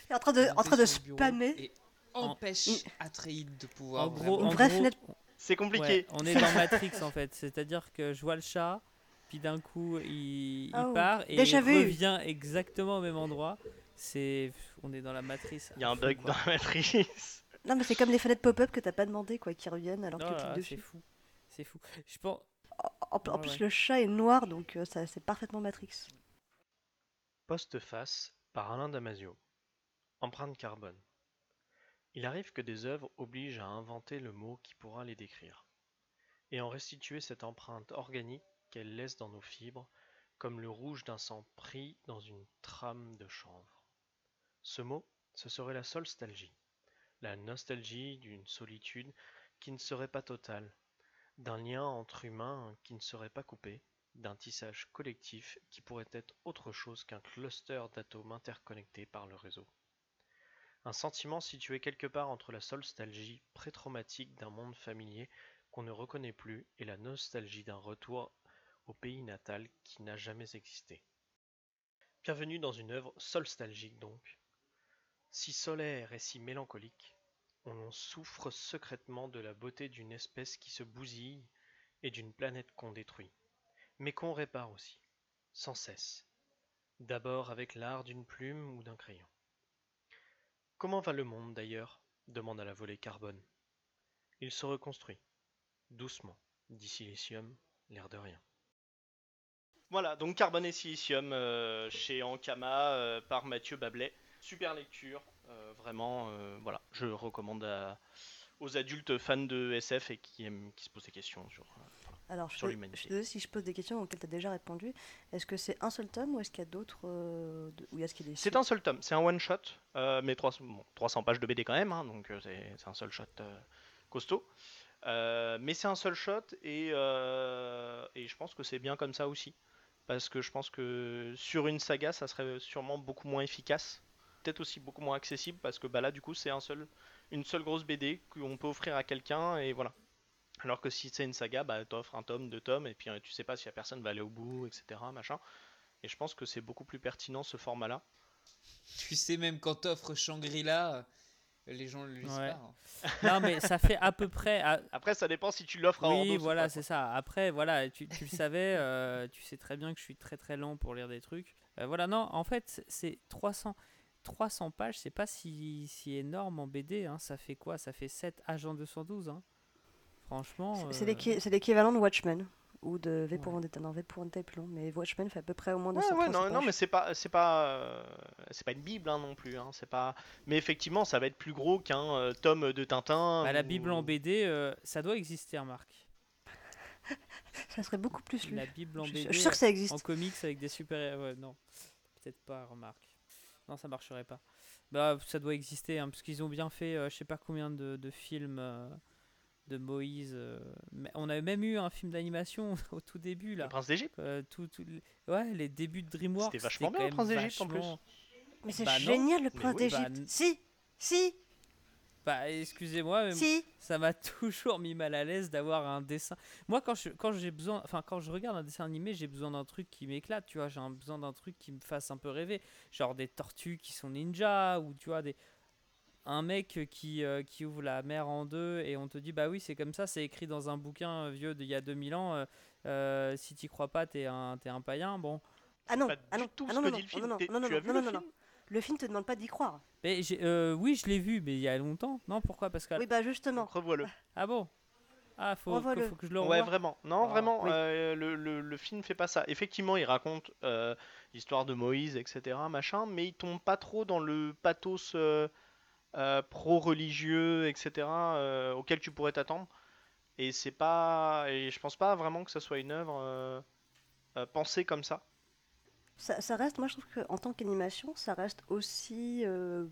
Il est en train de, en train de spammer. Et empêche Atreide de pouvoir. en gros, en fenêtre. C'est compliqué. ouais, on est dans Matrix en fait. C'est-à-dire que je vois le chat, puis d'un coup il, il Oh, part et il revient exactement au même endroit. C'est, on est dans la matrice. Il y a un bug quoi. dans la matrice. Non, mais c'est comme les fenêtres pop-up que t'as pas demandé, quoi, qui reviennent alors que tu cliques là, c'est dessus. fou, c'est fou. Je pense, En, en- en Ouais, plus, ouais. le chat est noir, donc euh, ça, c'est parfaitement Matrix. Postface par Alain Damasio. Empreinte carbone. Il arrive que des œuvres obligent à inventer le mot qui pourra les décrire, et en restituer cette empreinte organique qu'elles laissent dans nos fibres, comme le rouge d'un sang pris dans une trame de chanvre. Ce mot, ce serait la solstalgie, la nostalgie d'une solitude qui ne serait pas totale, d'un lien entre humains qui ne serait pas coupé, d'un tissage collectif qui pourrait être autre chose qu'un cluster d'atomes interconnectés par le réseau. Un sentiment situé quelque part entre la solstalgie pré-traumatique d'un monde familier qu'on ne reconnaît plus et la nostalgie d'un retour au pays natal qui n'a jamais existé. Bienvenue dans une œuvre solstalgique donc. Si solaire et si mélancolique, on souffre secrètement de la beauté d'une espèce qui se bousille et d'une planète qu'on détruit mais qu'on répare aussi, sans cesse. D'abord avec l'art d'une plume ou d'un crayon. Comment va le monde d'ailleurs? demanda la volée Carbone. Il se reconstruit, doucement, dit Silicium, l'air de rien. Voilà, donc Carbone et Silicium euh, chez Ankama euh, par Mathieu Bablet. Super lecture, euh, vraiment, euh, voilà, je recommande à- aux adultes fans de SF et qui, aiment, qui se posent des questions sur. euh, Alors, Sur je si je pose des questions auxquelles tu as déjà répondu. Est-ce que c'est un seul tome ou est-ce qu'il y a d'autres. euh, de- ou est-ce qu'il y a des C'est un seul tome, c'est un one shot, euh, mais 300, bon, 300 pages de BD quand même, hein, donc c'est un seul shot euh, costaud. Mais c'est un seul shot et, et je pense que c'est bien comme ça aussi. Parce que je pense que sur une saga, ça serait sûrement beaucoup moins efficace. Peut-être aussi beaucoup moins accessible parce que bah là, du coup, c'est un seul, une seule grosse BD qu'on peut offrir à quelqu'un et voilà. Alors que si c'est une saga, bah t'offres un tome, deux tomes et puis euh, tu sais pas si la personne va aller au bout, etc. Machin. Et je pense que c'est beaucoup plus pertinent ce format-là. Tu sais, même quand t'offres Shangri-La, euh, les gens le lisent Ouais. pas. hein. Non, mais ça fait à peu près. à- Après, ça dépend si tu l'offres à Oui, voilà, c'est ça. Après, voilà, tu, tu le savais, euh, tu sais très bien que je suis très très lent pour lire des trucs. Euh, voilà, non, en fait, c'est 300, 300 pages, c'est pas si, si énorme en BD. hein. Ça fait quoi? Ça fait 7 agents 212. Hein. Franchement. C'est- C'est euh, l'équivalent de Watchmen ou de V pour Ouais. Vendetta. Non, V pour Vendetta est plus long, mais Watchmen fait à peu près au moins Ouais, 200 ouais, non, non, mais c'est pas, c'est pas, euh, c'est pas une bible hein, non plus. Hein, c'est pas. Mais effectivement, ça va être plus gros qu'un euh, tome de Tintin. bah, la Bible en BD, euh, ça doit exister, remarque. Ça serait beaucoup plus lu. La Bible en Je, BD. je suis sûr que ça En existe. comics avec des super ouais, non. Peut-être pas, remarque. Non, ça marcherait pas. Bah, ça doit exister, hein, parce qu'ils ont bien fait, euh, je sais pas combien de, de films euh, de Moïse. euh, mais on avait même eu un film d'animation au tout début, Le là. Prince d'Égypte. Euh, tout, tout- ouais, les débuts de DreamWorks. C'était vachement bien, quand le Prince d'Égypte, en plus. vachement- Mais c'est Bah non. génial le Mais prince oui, bah, d'Égypte. n- Si, si, Bah, excusez-moi, mais si. ça m'a toujours mis mal à l'aise d'avoir un dessin. Moi, quand je, quand j'ai besoin, enfin, quand je regarde un dessin animé, j'ai besoin d'un truc qui m'éclate, tu vois. J'ai un- besoin d'un truc qui me fasse un peu rêver. Genre des tortues qui sont ninjas, ou tu vois, des. Un mec qui, euh, qui ouvre la mer en deux et on te dit, bah oui, c'est comme ça, c'est écrit dans un bouquin euh, vieux d'il y a 2000 ans. euh, euh, si t'y crois pas, t'es un, t'es un païen. Bon. Ah non, Pas ah du non, tout ah ce non, que non, dit le non, non, non, non, non, non, non, non, non. Le film te demande pas d'y croire. Mais euh, oui, je l'ai vu, mais il y a longtemps. Non, pourquoi? Parce que. Oui, bah justement. Revois-le. Ah bon? Ah, faut, faut que je le Ouais, revoie. vraiment. Non, Ah, vraiment, oui. euh, le, le, le film fait pas ça. Effectivement, il raconte euh, l'histoire de Moïse, etc., machin, mais il tombe pas trop dans le pathos euh, euh, pro-religieux, etc., euh, auquel tu pourrais t'attendre. Et c'est pas, et je pense pas vraiment que ça soit une œuvre euh, euh, pensée comme ça. Ça, reste, moi je trouve qu'en tant qu'animation, ça reste aussi, euh,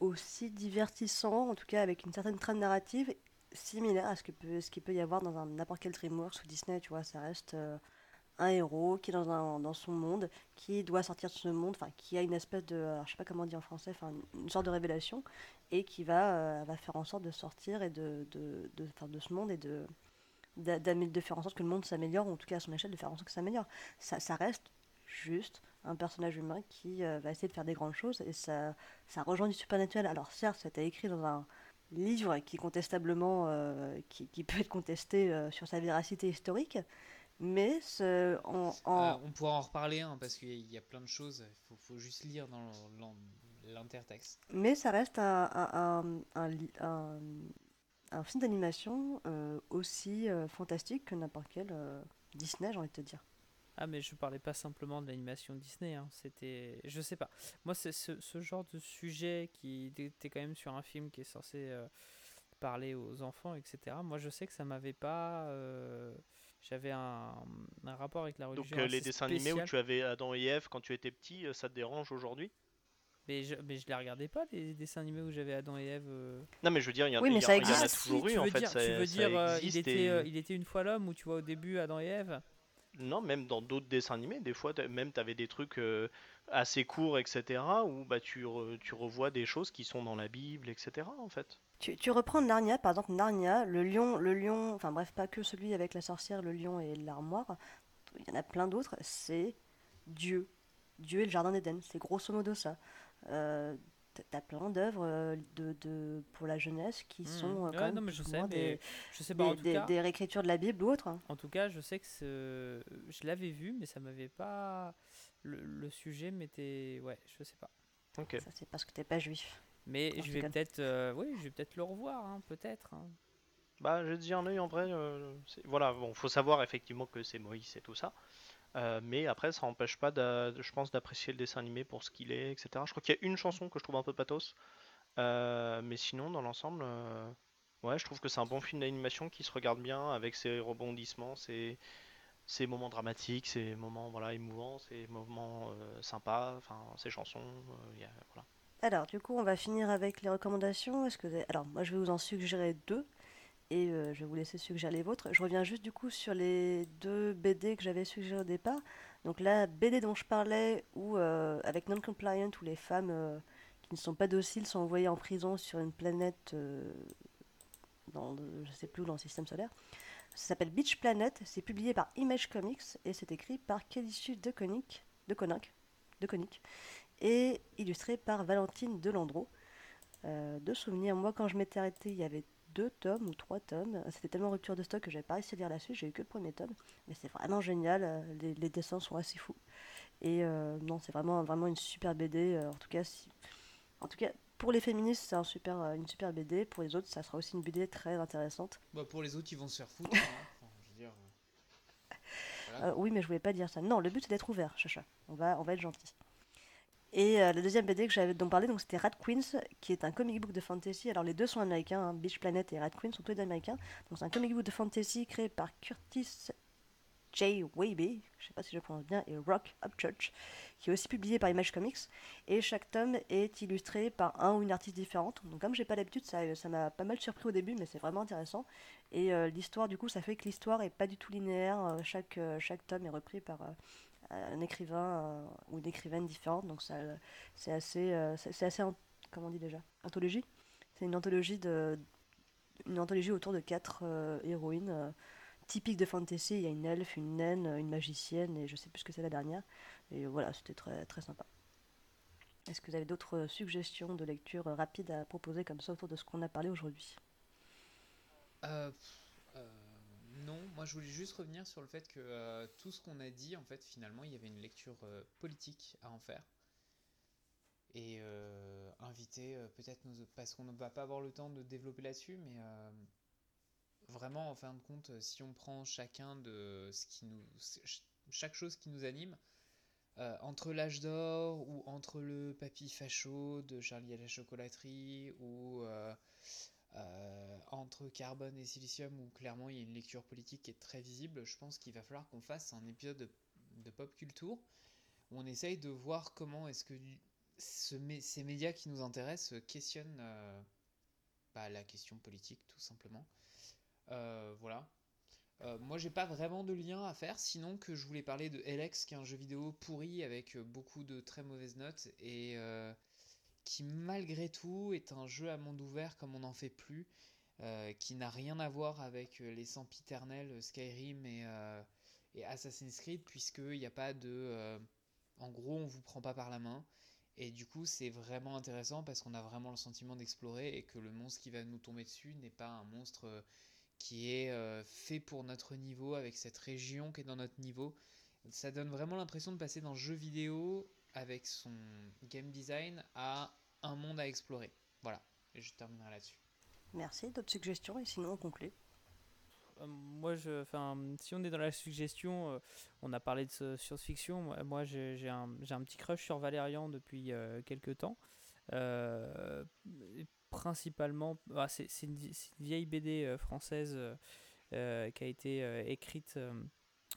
aussi divertissant, en tout cas avec une certaine trame narrative similaire à ce, que peut, qu'il peut y avoir dans n'importe quel DreamWorks ou Disney, tu vois, ça reste euh, un héros qui est dans, un, dans son monde, qui doit sortir de ce monde, enfin qui a une espèce de, alors, je sais pas comment dit en français, enfin une, sorte de révélation, et qui va, euh, va faire en sorte de sortir et de, de, de, enfin, de ce monde et de, de faire en sorte que le monde s'améliore, ou en tout cas à son échelle de faire en sorte que ça s'améliore. Ça reste juste un personnage humain qui euh, va essayer de faire des grandes choses et ça, ça rejoint du supernaturel. Alors certes, ça a été écrit dans un livre qui contestablement, euh, qui, qui peut être contesté euh, sur sa véracité historique, mais ce- Euh, on pourra en reparler hein, parce qu'il y, a- plein de choses. Il faut, faut juste lire dans l'intertexte. mais ça reste un, un, un- film d'animation aussi fantastique que n'importe quel Disney, j'ai envie de te dire. Ah mais je parlais pas simplement de l'animation Disney, hein. c'était, je sais pas. Moi c'est ce, ce genre de sujet qui était quand même sur un film qui est censé euh, parler aux enfants, etc. Moi je sais que ça m'avait pas, euh, j'avais un, un rapport avec la religion. Donc euh, les dessins animés où tu avais Adam et Ève quand tu étais petit, ça te dérange aujourd'hui? Mais je, mais je les regardais pas les dessins animés où j'avais Adam et Ève. euh. Non, mais je veux dire, il y, en- Oui, y, ça a- il y en a existe. toujours Si, eu en fait. dire, ça, tu veux ça dire, euh, il était, et- euh, il était une fois l'homme où tu vois au début Adam et Ève? Non, même dans d'autres dessins animés, des fois, même tu avais des trucs euh, assez courts, etc., où bah, tu, tu revois des choses qui sont dans la Bible, etc., en fait. Tu, tu reprends Narnia, par exemple Narnia, le lion, le lion, enfin bref, pas que celui avec la sorcière, le lion et l'armoire, il y en a plein d'autres, c'est Dieu. Dieu et le jardin d'Éden, c'est grosso modo ça. Euh, t'as- plein d'œuvres euh, de, de, pour la jeunesse qui Mhm. sont euh, Ouais, quand même non mais je plus ou sais, mais des, je sais pas des, en tout des- cas. des réécritures de la Bible ou autre. hein. En tout cas, je sais que ce... je l'avais vu, mais ça m'avait pas. le, le sujet m'était. Ouais, je sais pas. Ok. Ça, c'est parce que t'es pas juif. Mais je vais peut-être. euh, oui, je vais peut-être le revoir, hein, peut-être. hein. Bah, j'ai dit un œil en vrai. euh, c'est- voilà, bon, faut savoir effectivement que c'est Moïse et tout ça. Euh, mais après, ça n'empêche pas, je pense, d'apprécier le dessin animé pour ce qu'il est, etc. Je crois qu'il y a une chanson que je trouve un peu pathos. Euh, mais sinon, dans l'ensemble, euh, ouais, je trouve que c'est un bon film d'animation qui se regarde bien avec ses rebondissements, ses, moments dramatiques, ses moments voilà, émouvants, ses moments sympas, ses chansons. Alors, du coup, on va finir avec les recommandations. Que Alors, moi, je vais vous en suggérer deux. Et euh, je vais vous laisser suggérer les vôtres. Je reviens juste du coup sur les deux BD que j'avais suggérées au départ. Donc la BD dont je parlais, où euh, avec Non-Compliant, où les femmes euh, qui ne sont pas dociles sont envoyées en prison sur une planète, dans, je sais plus où, dans le système solaire. Ça s'appelle Beach Planet. C'est publié par Image Comics et c'est écrit par Kélissu de Konik, de Konik, et illustré par Valentine Delandreau. Euh, de souvenirs, moi quand je m'étais arrêté, il y avait deux tomes ou trois tomes. C'était tellement rupture de stock que j'avais pas réussi à lire la suite, j'ai eu que le premier tome. Mais c'est vraiment génial, euh, les, les dessins sont assez fous. Et euh, non, c'est vraiment, vraiment une super BD. euh, en, tout cas, si- en tout cas, pour les féministes, c'est un super, une super BD. Pour les autres, ça sera aussi une BD très intéressante. Bah, pour les autres, ils vont se faire foutre. hein. Enfin, je veux dire, euh, voilà. Euh, oui, mais je voulais pas dire ça. Non, le but c'est d'être ouvert, chacha. On va, on va être gentil. Et euh, la deuxième BD que j'avais dont parlé, donc c'était Rat Queens, qui est un comic book de fantasy. Alors les deux sont américains, hein, Beach Planet et Rat Queens sont tous les deux américains. Donc c'est un comic book de fantasy créé par Curtis J. Waby, je sais pas si je prononce bien, et Rock Upchurch, qui est aussi publié par Image Comics. Et chaque tome est illustré par un ou une artiste différente. Donc comme j'ai pas l'habitude, ça m'a pas mal surpris au début, mais c'est vraiment intéressant. Et euh, l'histoire, du coup, ça fait que l'histoire est pas du tout linéaire. euh, chaque, chaque tome est repris par un écrivain euh, ou une écrivaine différente. Donc c'est assez, euh, c'est assez, comment on dit déjà, anthologie. C'est une anthologie de, une anthologie autour de quatre euh, héroïnes typiques de fantasy. Il y a une elfe, une naine, une magicienne et je sais plus ce que c'est la dernière. Et voilà, c'était très très sympa. Est-ce que vous avez d'autres suggestions de lecture rapides à proposer comme ça autour de ce qu'on a parlé aujourd'hui? Non, moi je voulais juste revenir sur le fait que euh, tout ce qu'on a dit, en fait, finalement, il y avait une lecture euh, politique à en faire. Et euh, inviter peut-être nos... Parce qu'on ne va pas avoir le temps de développer là-dessus, mais vraiment, en fin de compte, si on prend chacun de ce qui nous... ch- Chaque chose qui nous anime, entre l'âge d'or ou entre le papy facho de Charlie à la chocolaterie ou... euh, entre carbone et silicium, où clairement il y a une lecture politique qui est très visible, je pense qu'il va falloir qu'on fasse un épisode de, pop culture où on essaye de voir comment est-ce que ces médias qui nous intéressent questionnent euh, bah, la question politique, tout simplement. Euh, voilà. Euh, moi, j'ai pas vraiment de lien à faire, sinon que je voulais parler de LX, qui est un jeu vidéo pourri avec beaucoup de très mauvaises notes et euh, qui malgré tout est un jeu à monde ouvert comme on n'en fait plus, euh, qui n'a rien à voir avec euh, les sempiternels Skyrim et, euh, Assassin's Creed, puisqu'il n'y a pas de... euh, en gros, on vous prend pas par la main, et du coup c'est vraiment intéressant parce qu'on a vraiment le sentiment d'explorer et que le monstre qui va nous tomber dessus n'est pas un monstre euh, qui est euh, fait pour notre niveau, avec cette région qui est dans notre niveau. Ça donne vraiment l'impression de passer d'un jeu vidéo avec son game design à un monde à explorer. Voilà, et je terminerai là-dessus. Merci. D'autres suggestions et sinon on conclut. Euh, Moi, je, enfin, si on est dans la suggestion, euh, on a parlé de ce- science-fiction. Moi, moi, j'ai un, j'ai un petit crush sur Valérian depuis euh, quelques temps. Euh, principalement, ah, c'est une, une vieille BD euh, française qui a été euh, écrite, euh,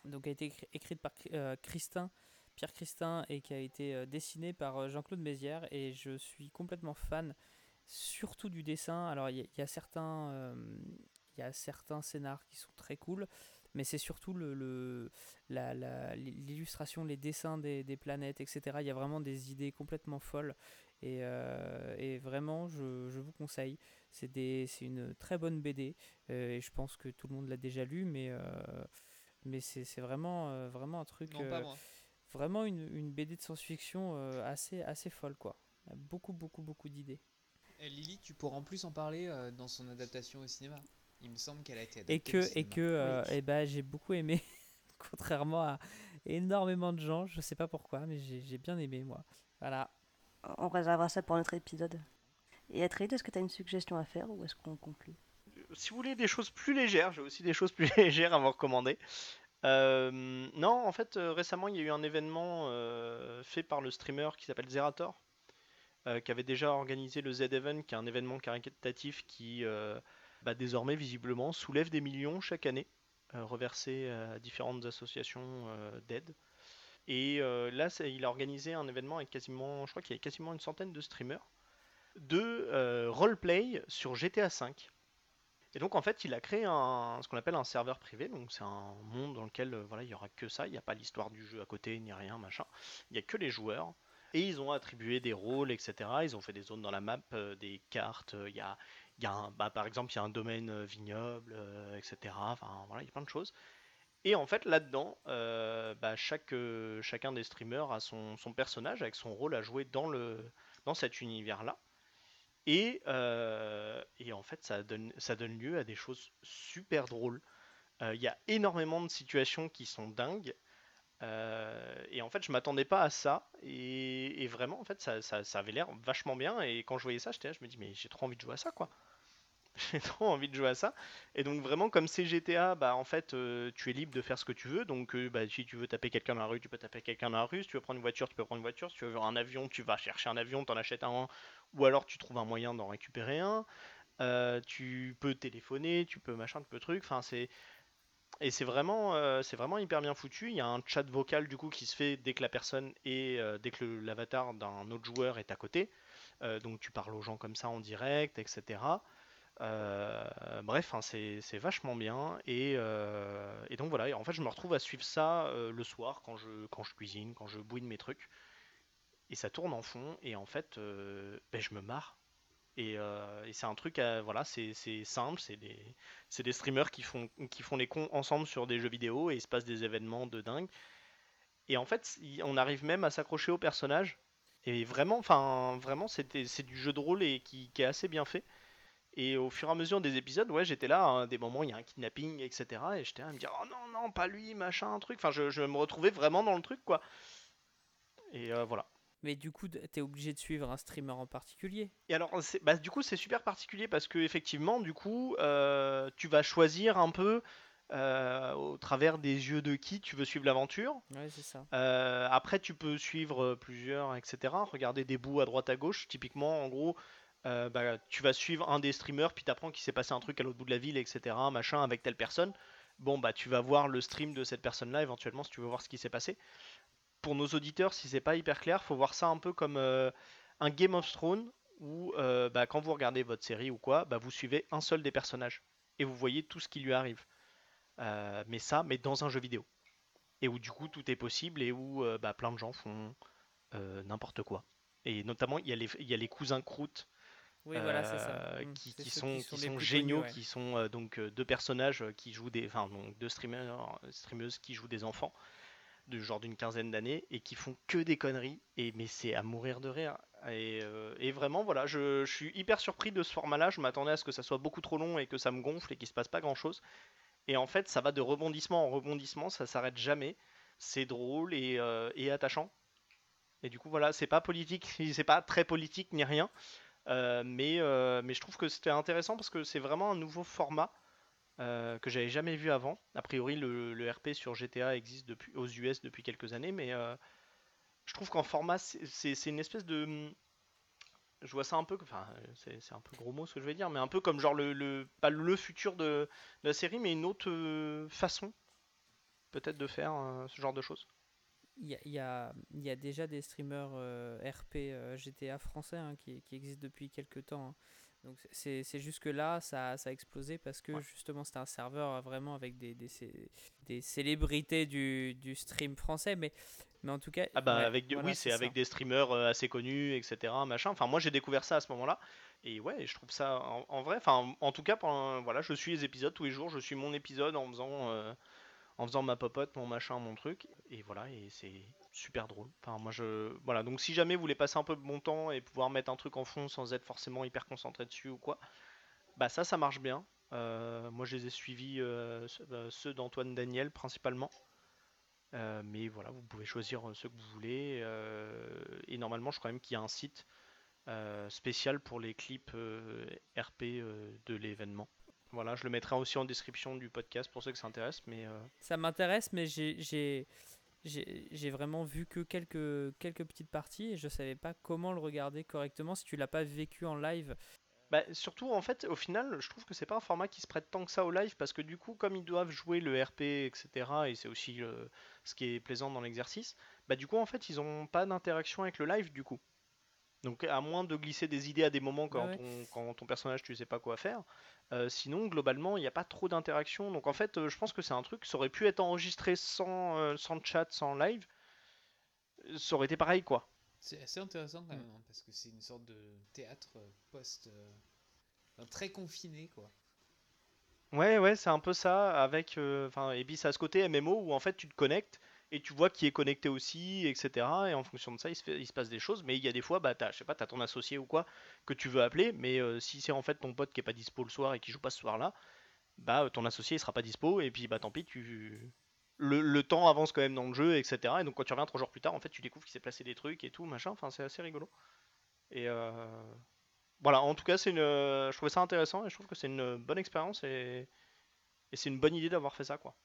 donc a été écri- écrite par euh, Christin, Pierre Christin, et qui a été euh, dessinée par euh, Jean-Claude Mézières. Et je suis complètement fan, surtout du dessin. Alors, il y, a- il y a certains. euh, il y a certains scénars qui sont très cool, mais c'est surtout le, le- la- la- l'illustration, les dessins des, des planètes, etc. Il y a vraiment des idées complètement folles. Et, euh, et vraiment, je, je vous conseille. C'est des- c'est une très bonne BD. euh, et je pense que tout le monde l'a déjà lu, mais, euh, mais c'est c'est vraiment, euh, vraiment un truc. Non, pas euh, moi. Vraiment une, une BD de science-fiction euh, assez, assez folle, quoi. Beaucoup, beaucoup, beaucoup d'idées. Et Lily, tu pourras en plus en parler euh, dans son adaptation au cinéma. Il me semble qu'elle a été adaptée et que au et que euh, Oui. eh ben j'ai beaucoup aimé contrairement à énormément de gens. Je sais pas pourquoi, mais j'ai bien aimé moi. Voilà. On réservera ça pour notre épisode. Et Atreide, est-ce que tu as une suggestion à faire ou est-ce qu'on conclut? Si vous voulez des choses plus légères, j'ai aussi des choses plus légères à vous recommander. Non, en fait, récemment, il y a eu un événement fait par le streamer qui s'appelle Zerator, qui avait déjà organisé le Z-Event, qui est un événement caritatif qui, bah, désormais, visiblement, soulève des millions chaque année, reversés à différentes associations d'aide. Et là, il a organisé un événement avec quasiment, je crois qu'il y a quasiment une centaine de streamers, de roleplay sur GTA V. Et donc en fait, il a créé un, ce qu'on appelle un serveur privé. Donc c'est un monde dans lequel euh, voilà, il y aura que ça. Il n'y a pas l'histoire du jeu à côté ni rien, machin. Il n'y a que les joueurs. Et ils ont attribué des rôles, etc. Ils ont fait des zones dans la map, euh, des cartes. Il y a, y a un, bah, par exemple, il y a un domaine euh, vignoble, etc. Enfin voilà, il y a plein de choses. Et en fait, là-dedans, bah, chaque, chacun des streamers a son, son, personnage avec son rôle à jouer dans, le, dans cet univers-là. Euh, et, en fait, ça donne, lieu à des choses super drôles. Euh, il y a énormément de situations qui sont dingues. Euh, et en fait, je m'attendais pas à ça. Et, vraiment, en fait, ça, avait l'air vachement bien. Et quand je voyais ça, je me dis, mais j'ai trop envie de jouer à ça, quoi. j'ai trop envie de jouer à ça. Et donc vraiment comme c'est GTA, bah en fait tu es libre de faire ce que tu veux. Donc bah, si tu veux taper quelqu'un dans la rue, tu peux taper quelqu'un dans la rue. Si tu veux prendre une voiture, tu peux prendre une voiture. Si tu veux un avion, tu vas chercher un avion, t'en achètes un. Ou alors tu trouves un moyen d'en récupérer un. Euh, tu peux téléphoner, tu peux machin, tu peux truc. Enfin c'est et c'est vraiment, c'est vraiment hyper bien foutu. Il y a un chat vocal du coup qui se fait dès que la personne est, dès que l'avatar d'un autre joueur est à côté. donc tu parles aux gens comme ça en direct, etc. Euh, bref, hein, c'est vachement bien. Euh, et, donc voilà, en fait, je me retrouve à suivre ça euh, le soir quand je, quand je cuisine, quand je bouine mes trucs. Et ça tourne en fond, et en fait, ben, je me marre. Et, c'est un truc, voilà, c'est simple, c'est des, streamers qui font, les cons ensemble sur des jeux vidéo, et il se passe des événements de dingue. Et en fait, on arrive même à s'accrocher au personnage. Et vraiment, enfin, vraiment, c'est du jeu de rôle et qui, est assez bien fait. Et au fur et à mesure des épisodes, ouais, j'étais là, hein, des moments il y a un kidnapping, etc. Et j'étais à me dire, oh non, non, pas lui, machin, truc. Enfin, je, me retrouvais vraiment dans le truc, quoi. Et euh, voilà. Mais du coup, t'es obligé de suivre un streamer en particulier. Et alors, bah, du coup, c'est super particulier parce que effectivement, du coup, euh, tu vas choisir un peu euh, au travers des yeux de qui tu veux suivre l'aventure. Ouais, c'est ça. après, tu peux suivre plusieurs, etc. Regarder des bouts à droite à gauche. Typiquement, en gros, euh, bah, tu vas suivre un des streamers, puis tu apprends qu'il s'est passé un truc à l'autre bout de la ville, etc., machin, avec telle personne. Bon, bah, tu vas voir le stream de cette personne-là, éventuellement, si tu veux voir ce qui s'est passé. Pour nos auditeurs, si c'est pas hyper clair, faut voir ça un peu comme euh, un Game of Thrones, où euh, bah, quand vous regardez votre série ou quoi, bah, vous suivez un seul des personnages, et vous voyez tout ce qui lui arrive. mais ça, mais dans un jeu vidéo. Et où du coup tout est possible, et où bah, plein de gens font n'importe quoi. Et notamment, il y, y, a les cousins oui, voilà. Euh, mmh, qui, sont, qui sont, géniaux, qui sont euh, donc euh, deux personnages qui jouent des, enfin donc deux streamers, streameuses qui jouent des enfants de genre d'une quinzaine d'années et qui font que des conneries. Et mais c'est à mourir de rire. Et, et vraiment voilà je, suis hyper surpris de ce format là je m'attendais à ce que ça soit beaucoup trop long et que ça me gonfle et qu'il se passe pas grand chose et en fait ça va de rebondissement en rebondissement. Ça s'arrête jamais. C'est drôle et, et attachant. Et du coup voilà c'est pas politique c'est pas très politique ni rien. Euh, mais, euh, mais je trouve que c'était intéressant parce que c'est vraiment un nouveau format euh, que j'avais jamais vu avant. A priori, le, RP sur GTA existe aux US depuis quelques années, mais je trouve qu'en format, c'est une espèce de. Je vois ça un peu, enfin, c'est un peu gros mot ce que je vais dire, mais un peu comme genre le, le pas le futur de, la série, mais une autre façon peut-être de faire ce genre de choses il y a, y, a, déjà des streamers euh, RP euh, GTA français hein, qui, qui, existent depuis quelques temps. Hein. Donc c'est juste que là, ça, ça, a explosé parce que justement c'était un serveur euh, vraiment avec des, des, des célébrités du, du, stream français. Mais, mais en tout cas. Ah bah avec, oui, c'est avec des streamers assez connus, etc. Machin. Enfin, moi j'ai découvert ça à ce moment-là. Et ouais, je trouve ça en, vrai. Enfin, en tout cas, voilà, je suis les épisodes tous les jours. Je suis mon épisode en faisant en faisant ma popote, mon machin, mon truc. Et voilà, et c'est super drôle. Enfin, moi je. Voilà, donc si jamais vous voulez passer un peu de bon temps et pouvoir mettre un truc en fond sans être forcément hyper concentré dessus ou quoi, bah ça, ça marche bien. Euh, moi je les ai suivis, euh, euh, ceux d'Antoine Daniel principalement. Mais voilà, vous pouvez choisir ce que vous voulez. et normalement, je crois même qu'il y a un site spécial pour les clips RP de l'événement. Voilà, je le mettrai aussi en description du podcast pour ceux que ça intéresse. Mais Ça m'intéresse, mais j'ai- j'ai vraiment vu que quelques, quelques petites parties et je savais pas comment le regarder correctement si tu l'as pas vécu en live. Bah, surtout, en fait, au final, je trouve que c'est pas un format qui se prête tant que ça au live parce que du coup, comme ils doivent jouer le RP, etc., et c'est aussi euh, ce qui est plaisant dans l'exercice, bah, du coup, en fait, ils ont pas d'interaction avec le live du coup. Donc, à moins de glisser des idées à des moments quand, Ouais, ton, quand ton personnage, tu sais pas quoi faire, euh, sinon, globalement, il n'y a pas trop d'interaction. Donc, en fait, euh, je pense que c'est un truc, ça aurait pu être enregistré sans, euh, sans chat, sans live, ça aurait été pareil, quoi. C'est assez intéressant quand même, hein, parce que c'est une sorte de théâtre post. euh, enfin, très confiné, quoi. Ouais, ouais, c'est un peu ça, avec, euh, enfin, et puis ça a ce côté MMO où en fait tu te connectes et tu vois qui est connecté aussi, etc. Et en fonction de ça, il se fait- il se passe des choses. Mais il y a des fois, bah, t'as, je sais pas, t'as ton associé ou quoi que tu veux appeler, mais euh, si c'est en fait ton pote qui est pas dispo le soir et qui joue pas ce soir-là, bah euh, ton associé il sera pas dispo et puis bah tant pis, tu, le, le temps avance quand même dans le jeu, etc. Et donc quand tu reviens trois jours plus tard, en fait, tu découvres qu'il s'est placé des trucs et tout, machin. Enfin, c'est assez rigolo. Et euh, voilà, en tout cas, c'est une, je trouvais ça intéressant et je trouve que c'est une bonne expérience et et c'est une bonne idée d'avoir fait ça, quoi.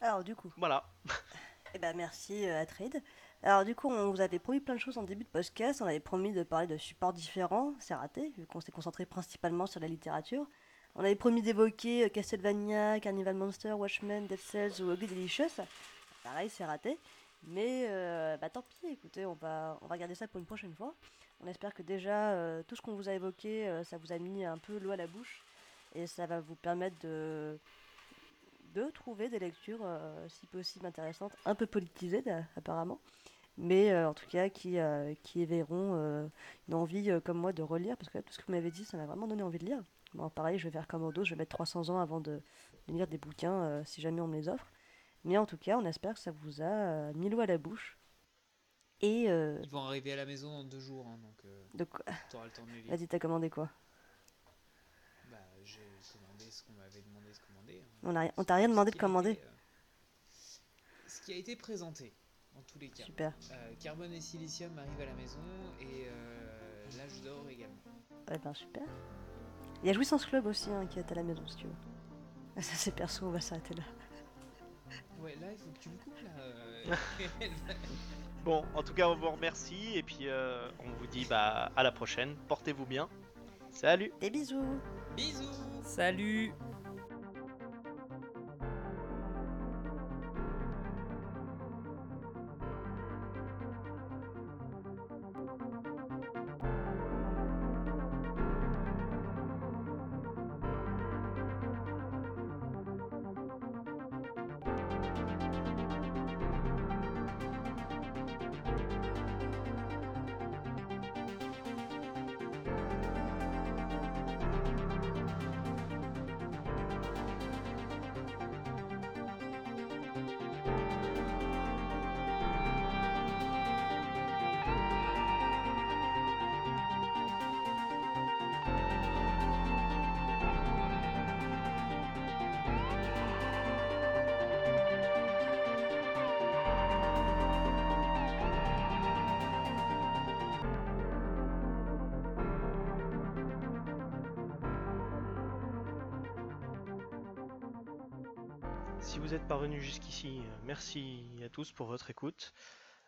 Alors du coup, Voilà. eh ben merci euh. Alors du coup, on vous avait promis plein de choses en début de podcast. On avait promis de parler de supports différents. C'est raté, vu qu'on s'est concentré principalement sur la littérature. On avait promis d'évoquer euh, Castlevania, Carnival Monster, Watchmen, Dead Cells ou Ugly Delicious. Pareil, c'est raté. Mais euh, bah tant pis, écoutez, on va, on va garder ça pour une prochaine fois. On espère que déjà, euh, tout ce qu'on vous a évoqué, ça vous a mis un peu l'eau à la bouche. Et ça va vous permettre de, de trouver des lectures, euh, si possible intéressantes, un peu politisées apparemment, mais euh, en tout cas qui, euh, qui éveilleront une envie comme moi de relire, parce que là, tout ce que vous m'avez dit, ça m'a vraiment donné envie de lire. Bon, pareil, je vais faire comme Odo, je vais mettre 300 ans avant de, de lire des bouquins, euh, si jamais on me les offre. Mais en tout cas, on espère que ça vous a euh, mis l'eau à la bouche. Et euh, Ils vont arriver à la maison dans deux jours, hein, donc de quoi t'auras le temps de les lire. Vas-y, t'as commandé quoi? Bah, j'ai commandé ce qu'on m'avait demandé de hein. On t'a rien demandé de commander. été, euh, Ce qui a été présenté, en tous les cas. Super. Euh, Carbone et Silicium arrivent à la maison et euh, l'âge d'or également. Eh ben super. Il y a Jouissance Club aussi hein, qui est à la maison si tu veux. Ah, Ça c'est perso, on va s'arrêter là. Ouais, là, il faut que tu me coupes, là. euh. Bon, en tout cas, on vous remercie et puis euh, on vous dit bah à la prochaine. Portez-vous bien. Salut. Des bisous Bisous Salut merci à tous pour votre écoute.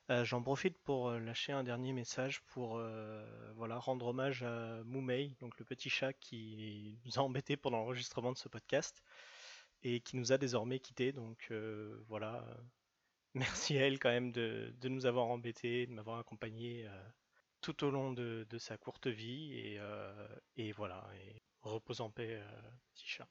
Euh, J'en profite pour euh, lâcher un dernier message pour euh, voilà, rendre hommage à Moumei, donc le petit chat qui nous a embêtés pendant l'enregistrement de ce podcast et qui nous a désormais quittés. Donc voilà, merci à elle quand même de, nous avoir embêtés, de m'avoir accompagné tout au long de, sa courte vie et, voilà, et repose en paix, petit chat.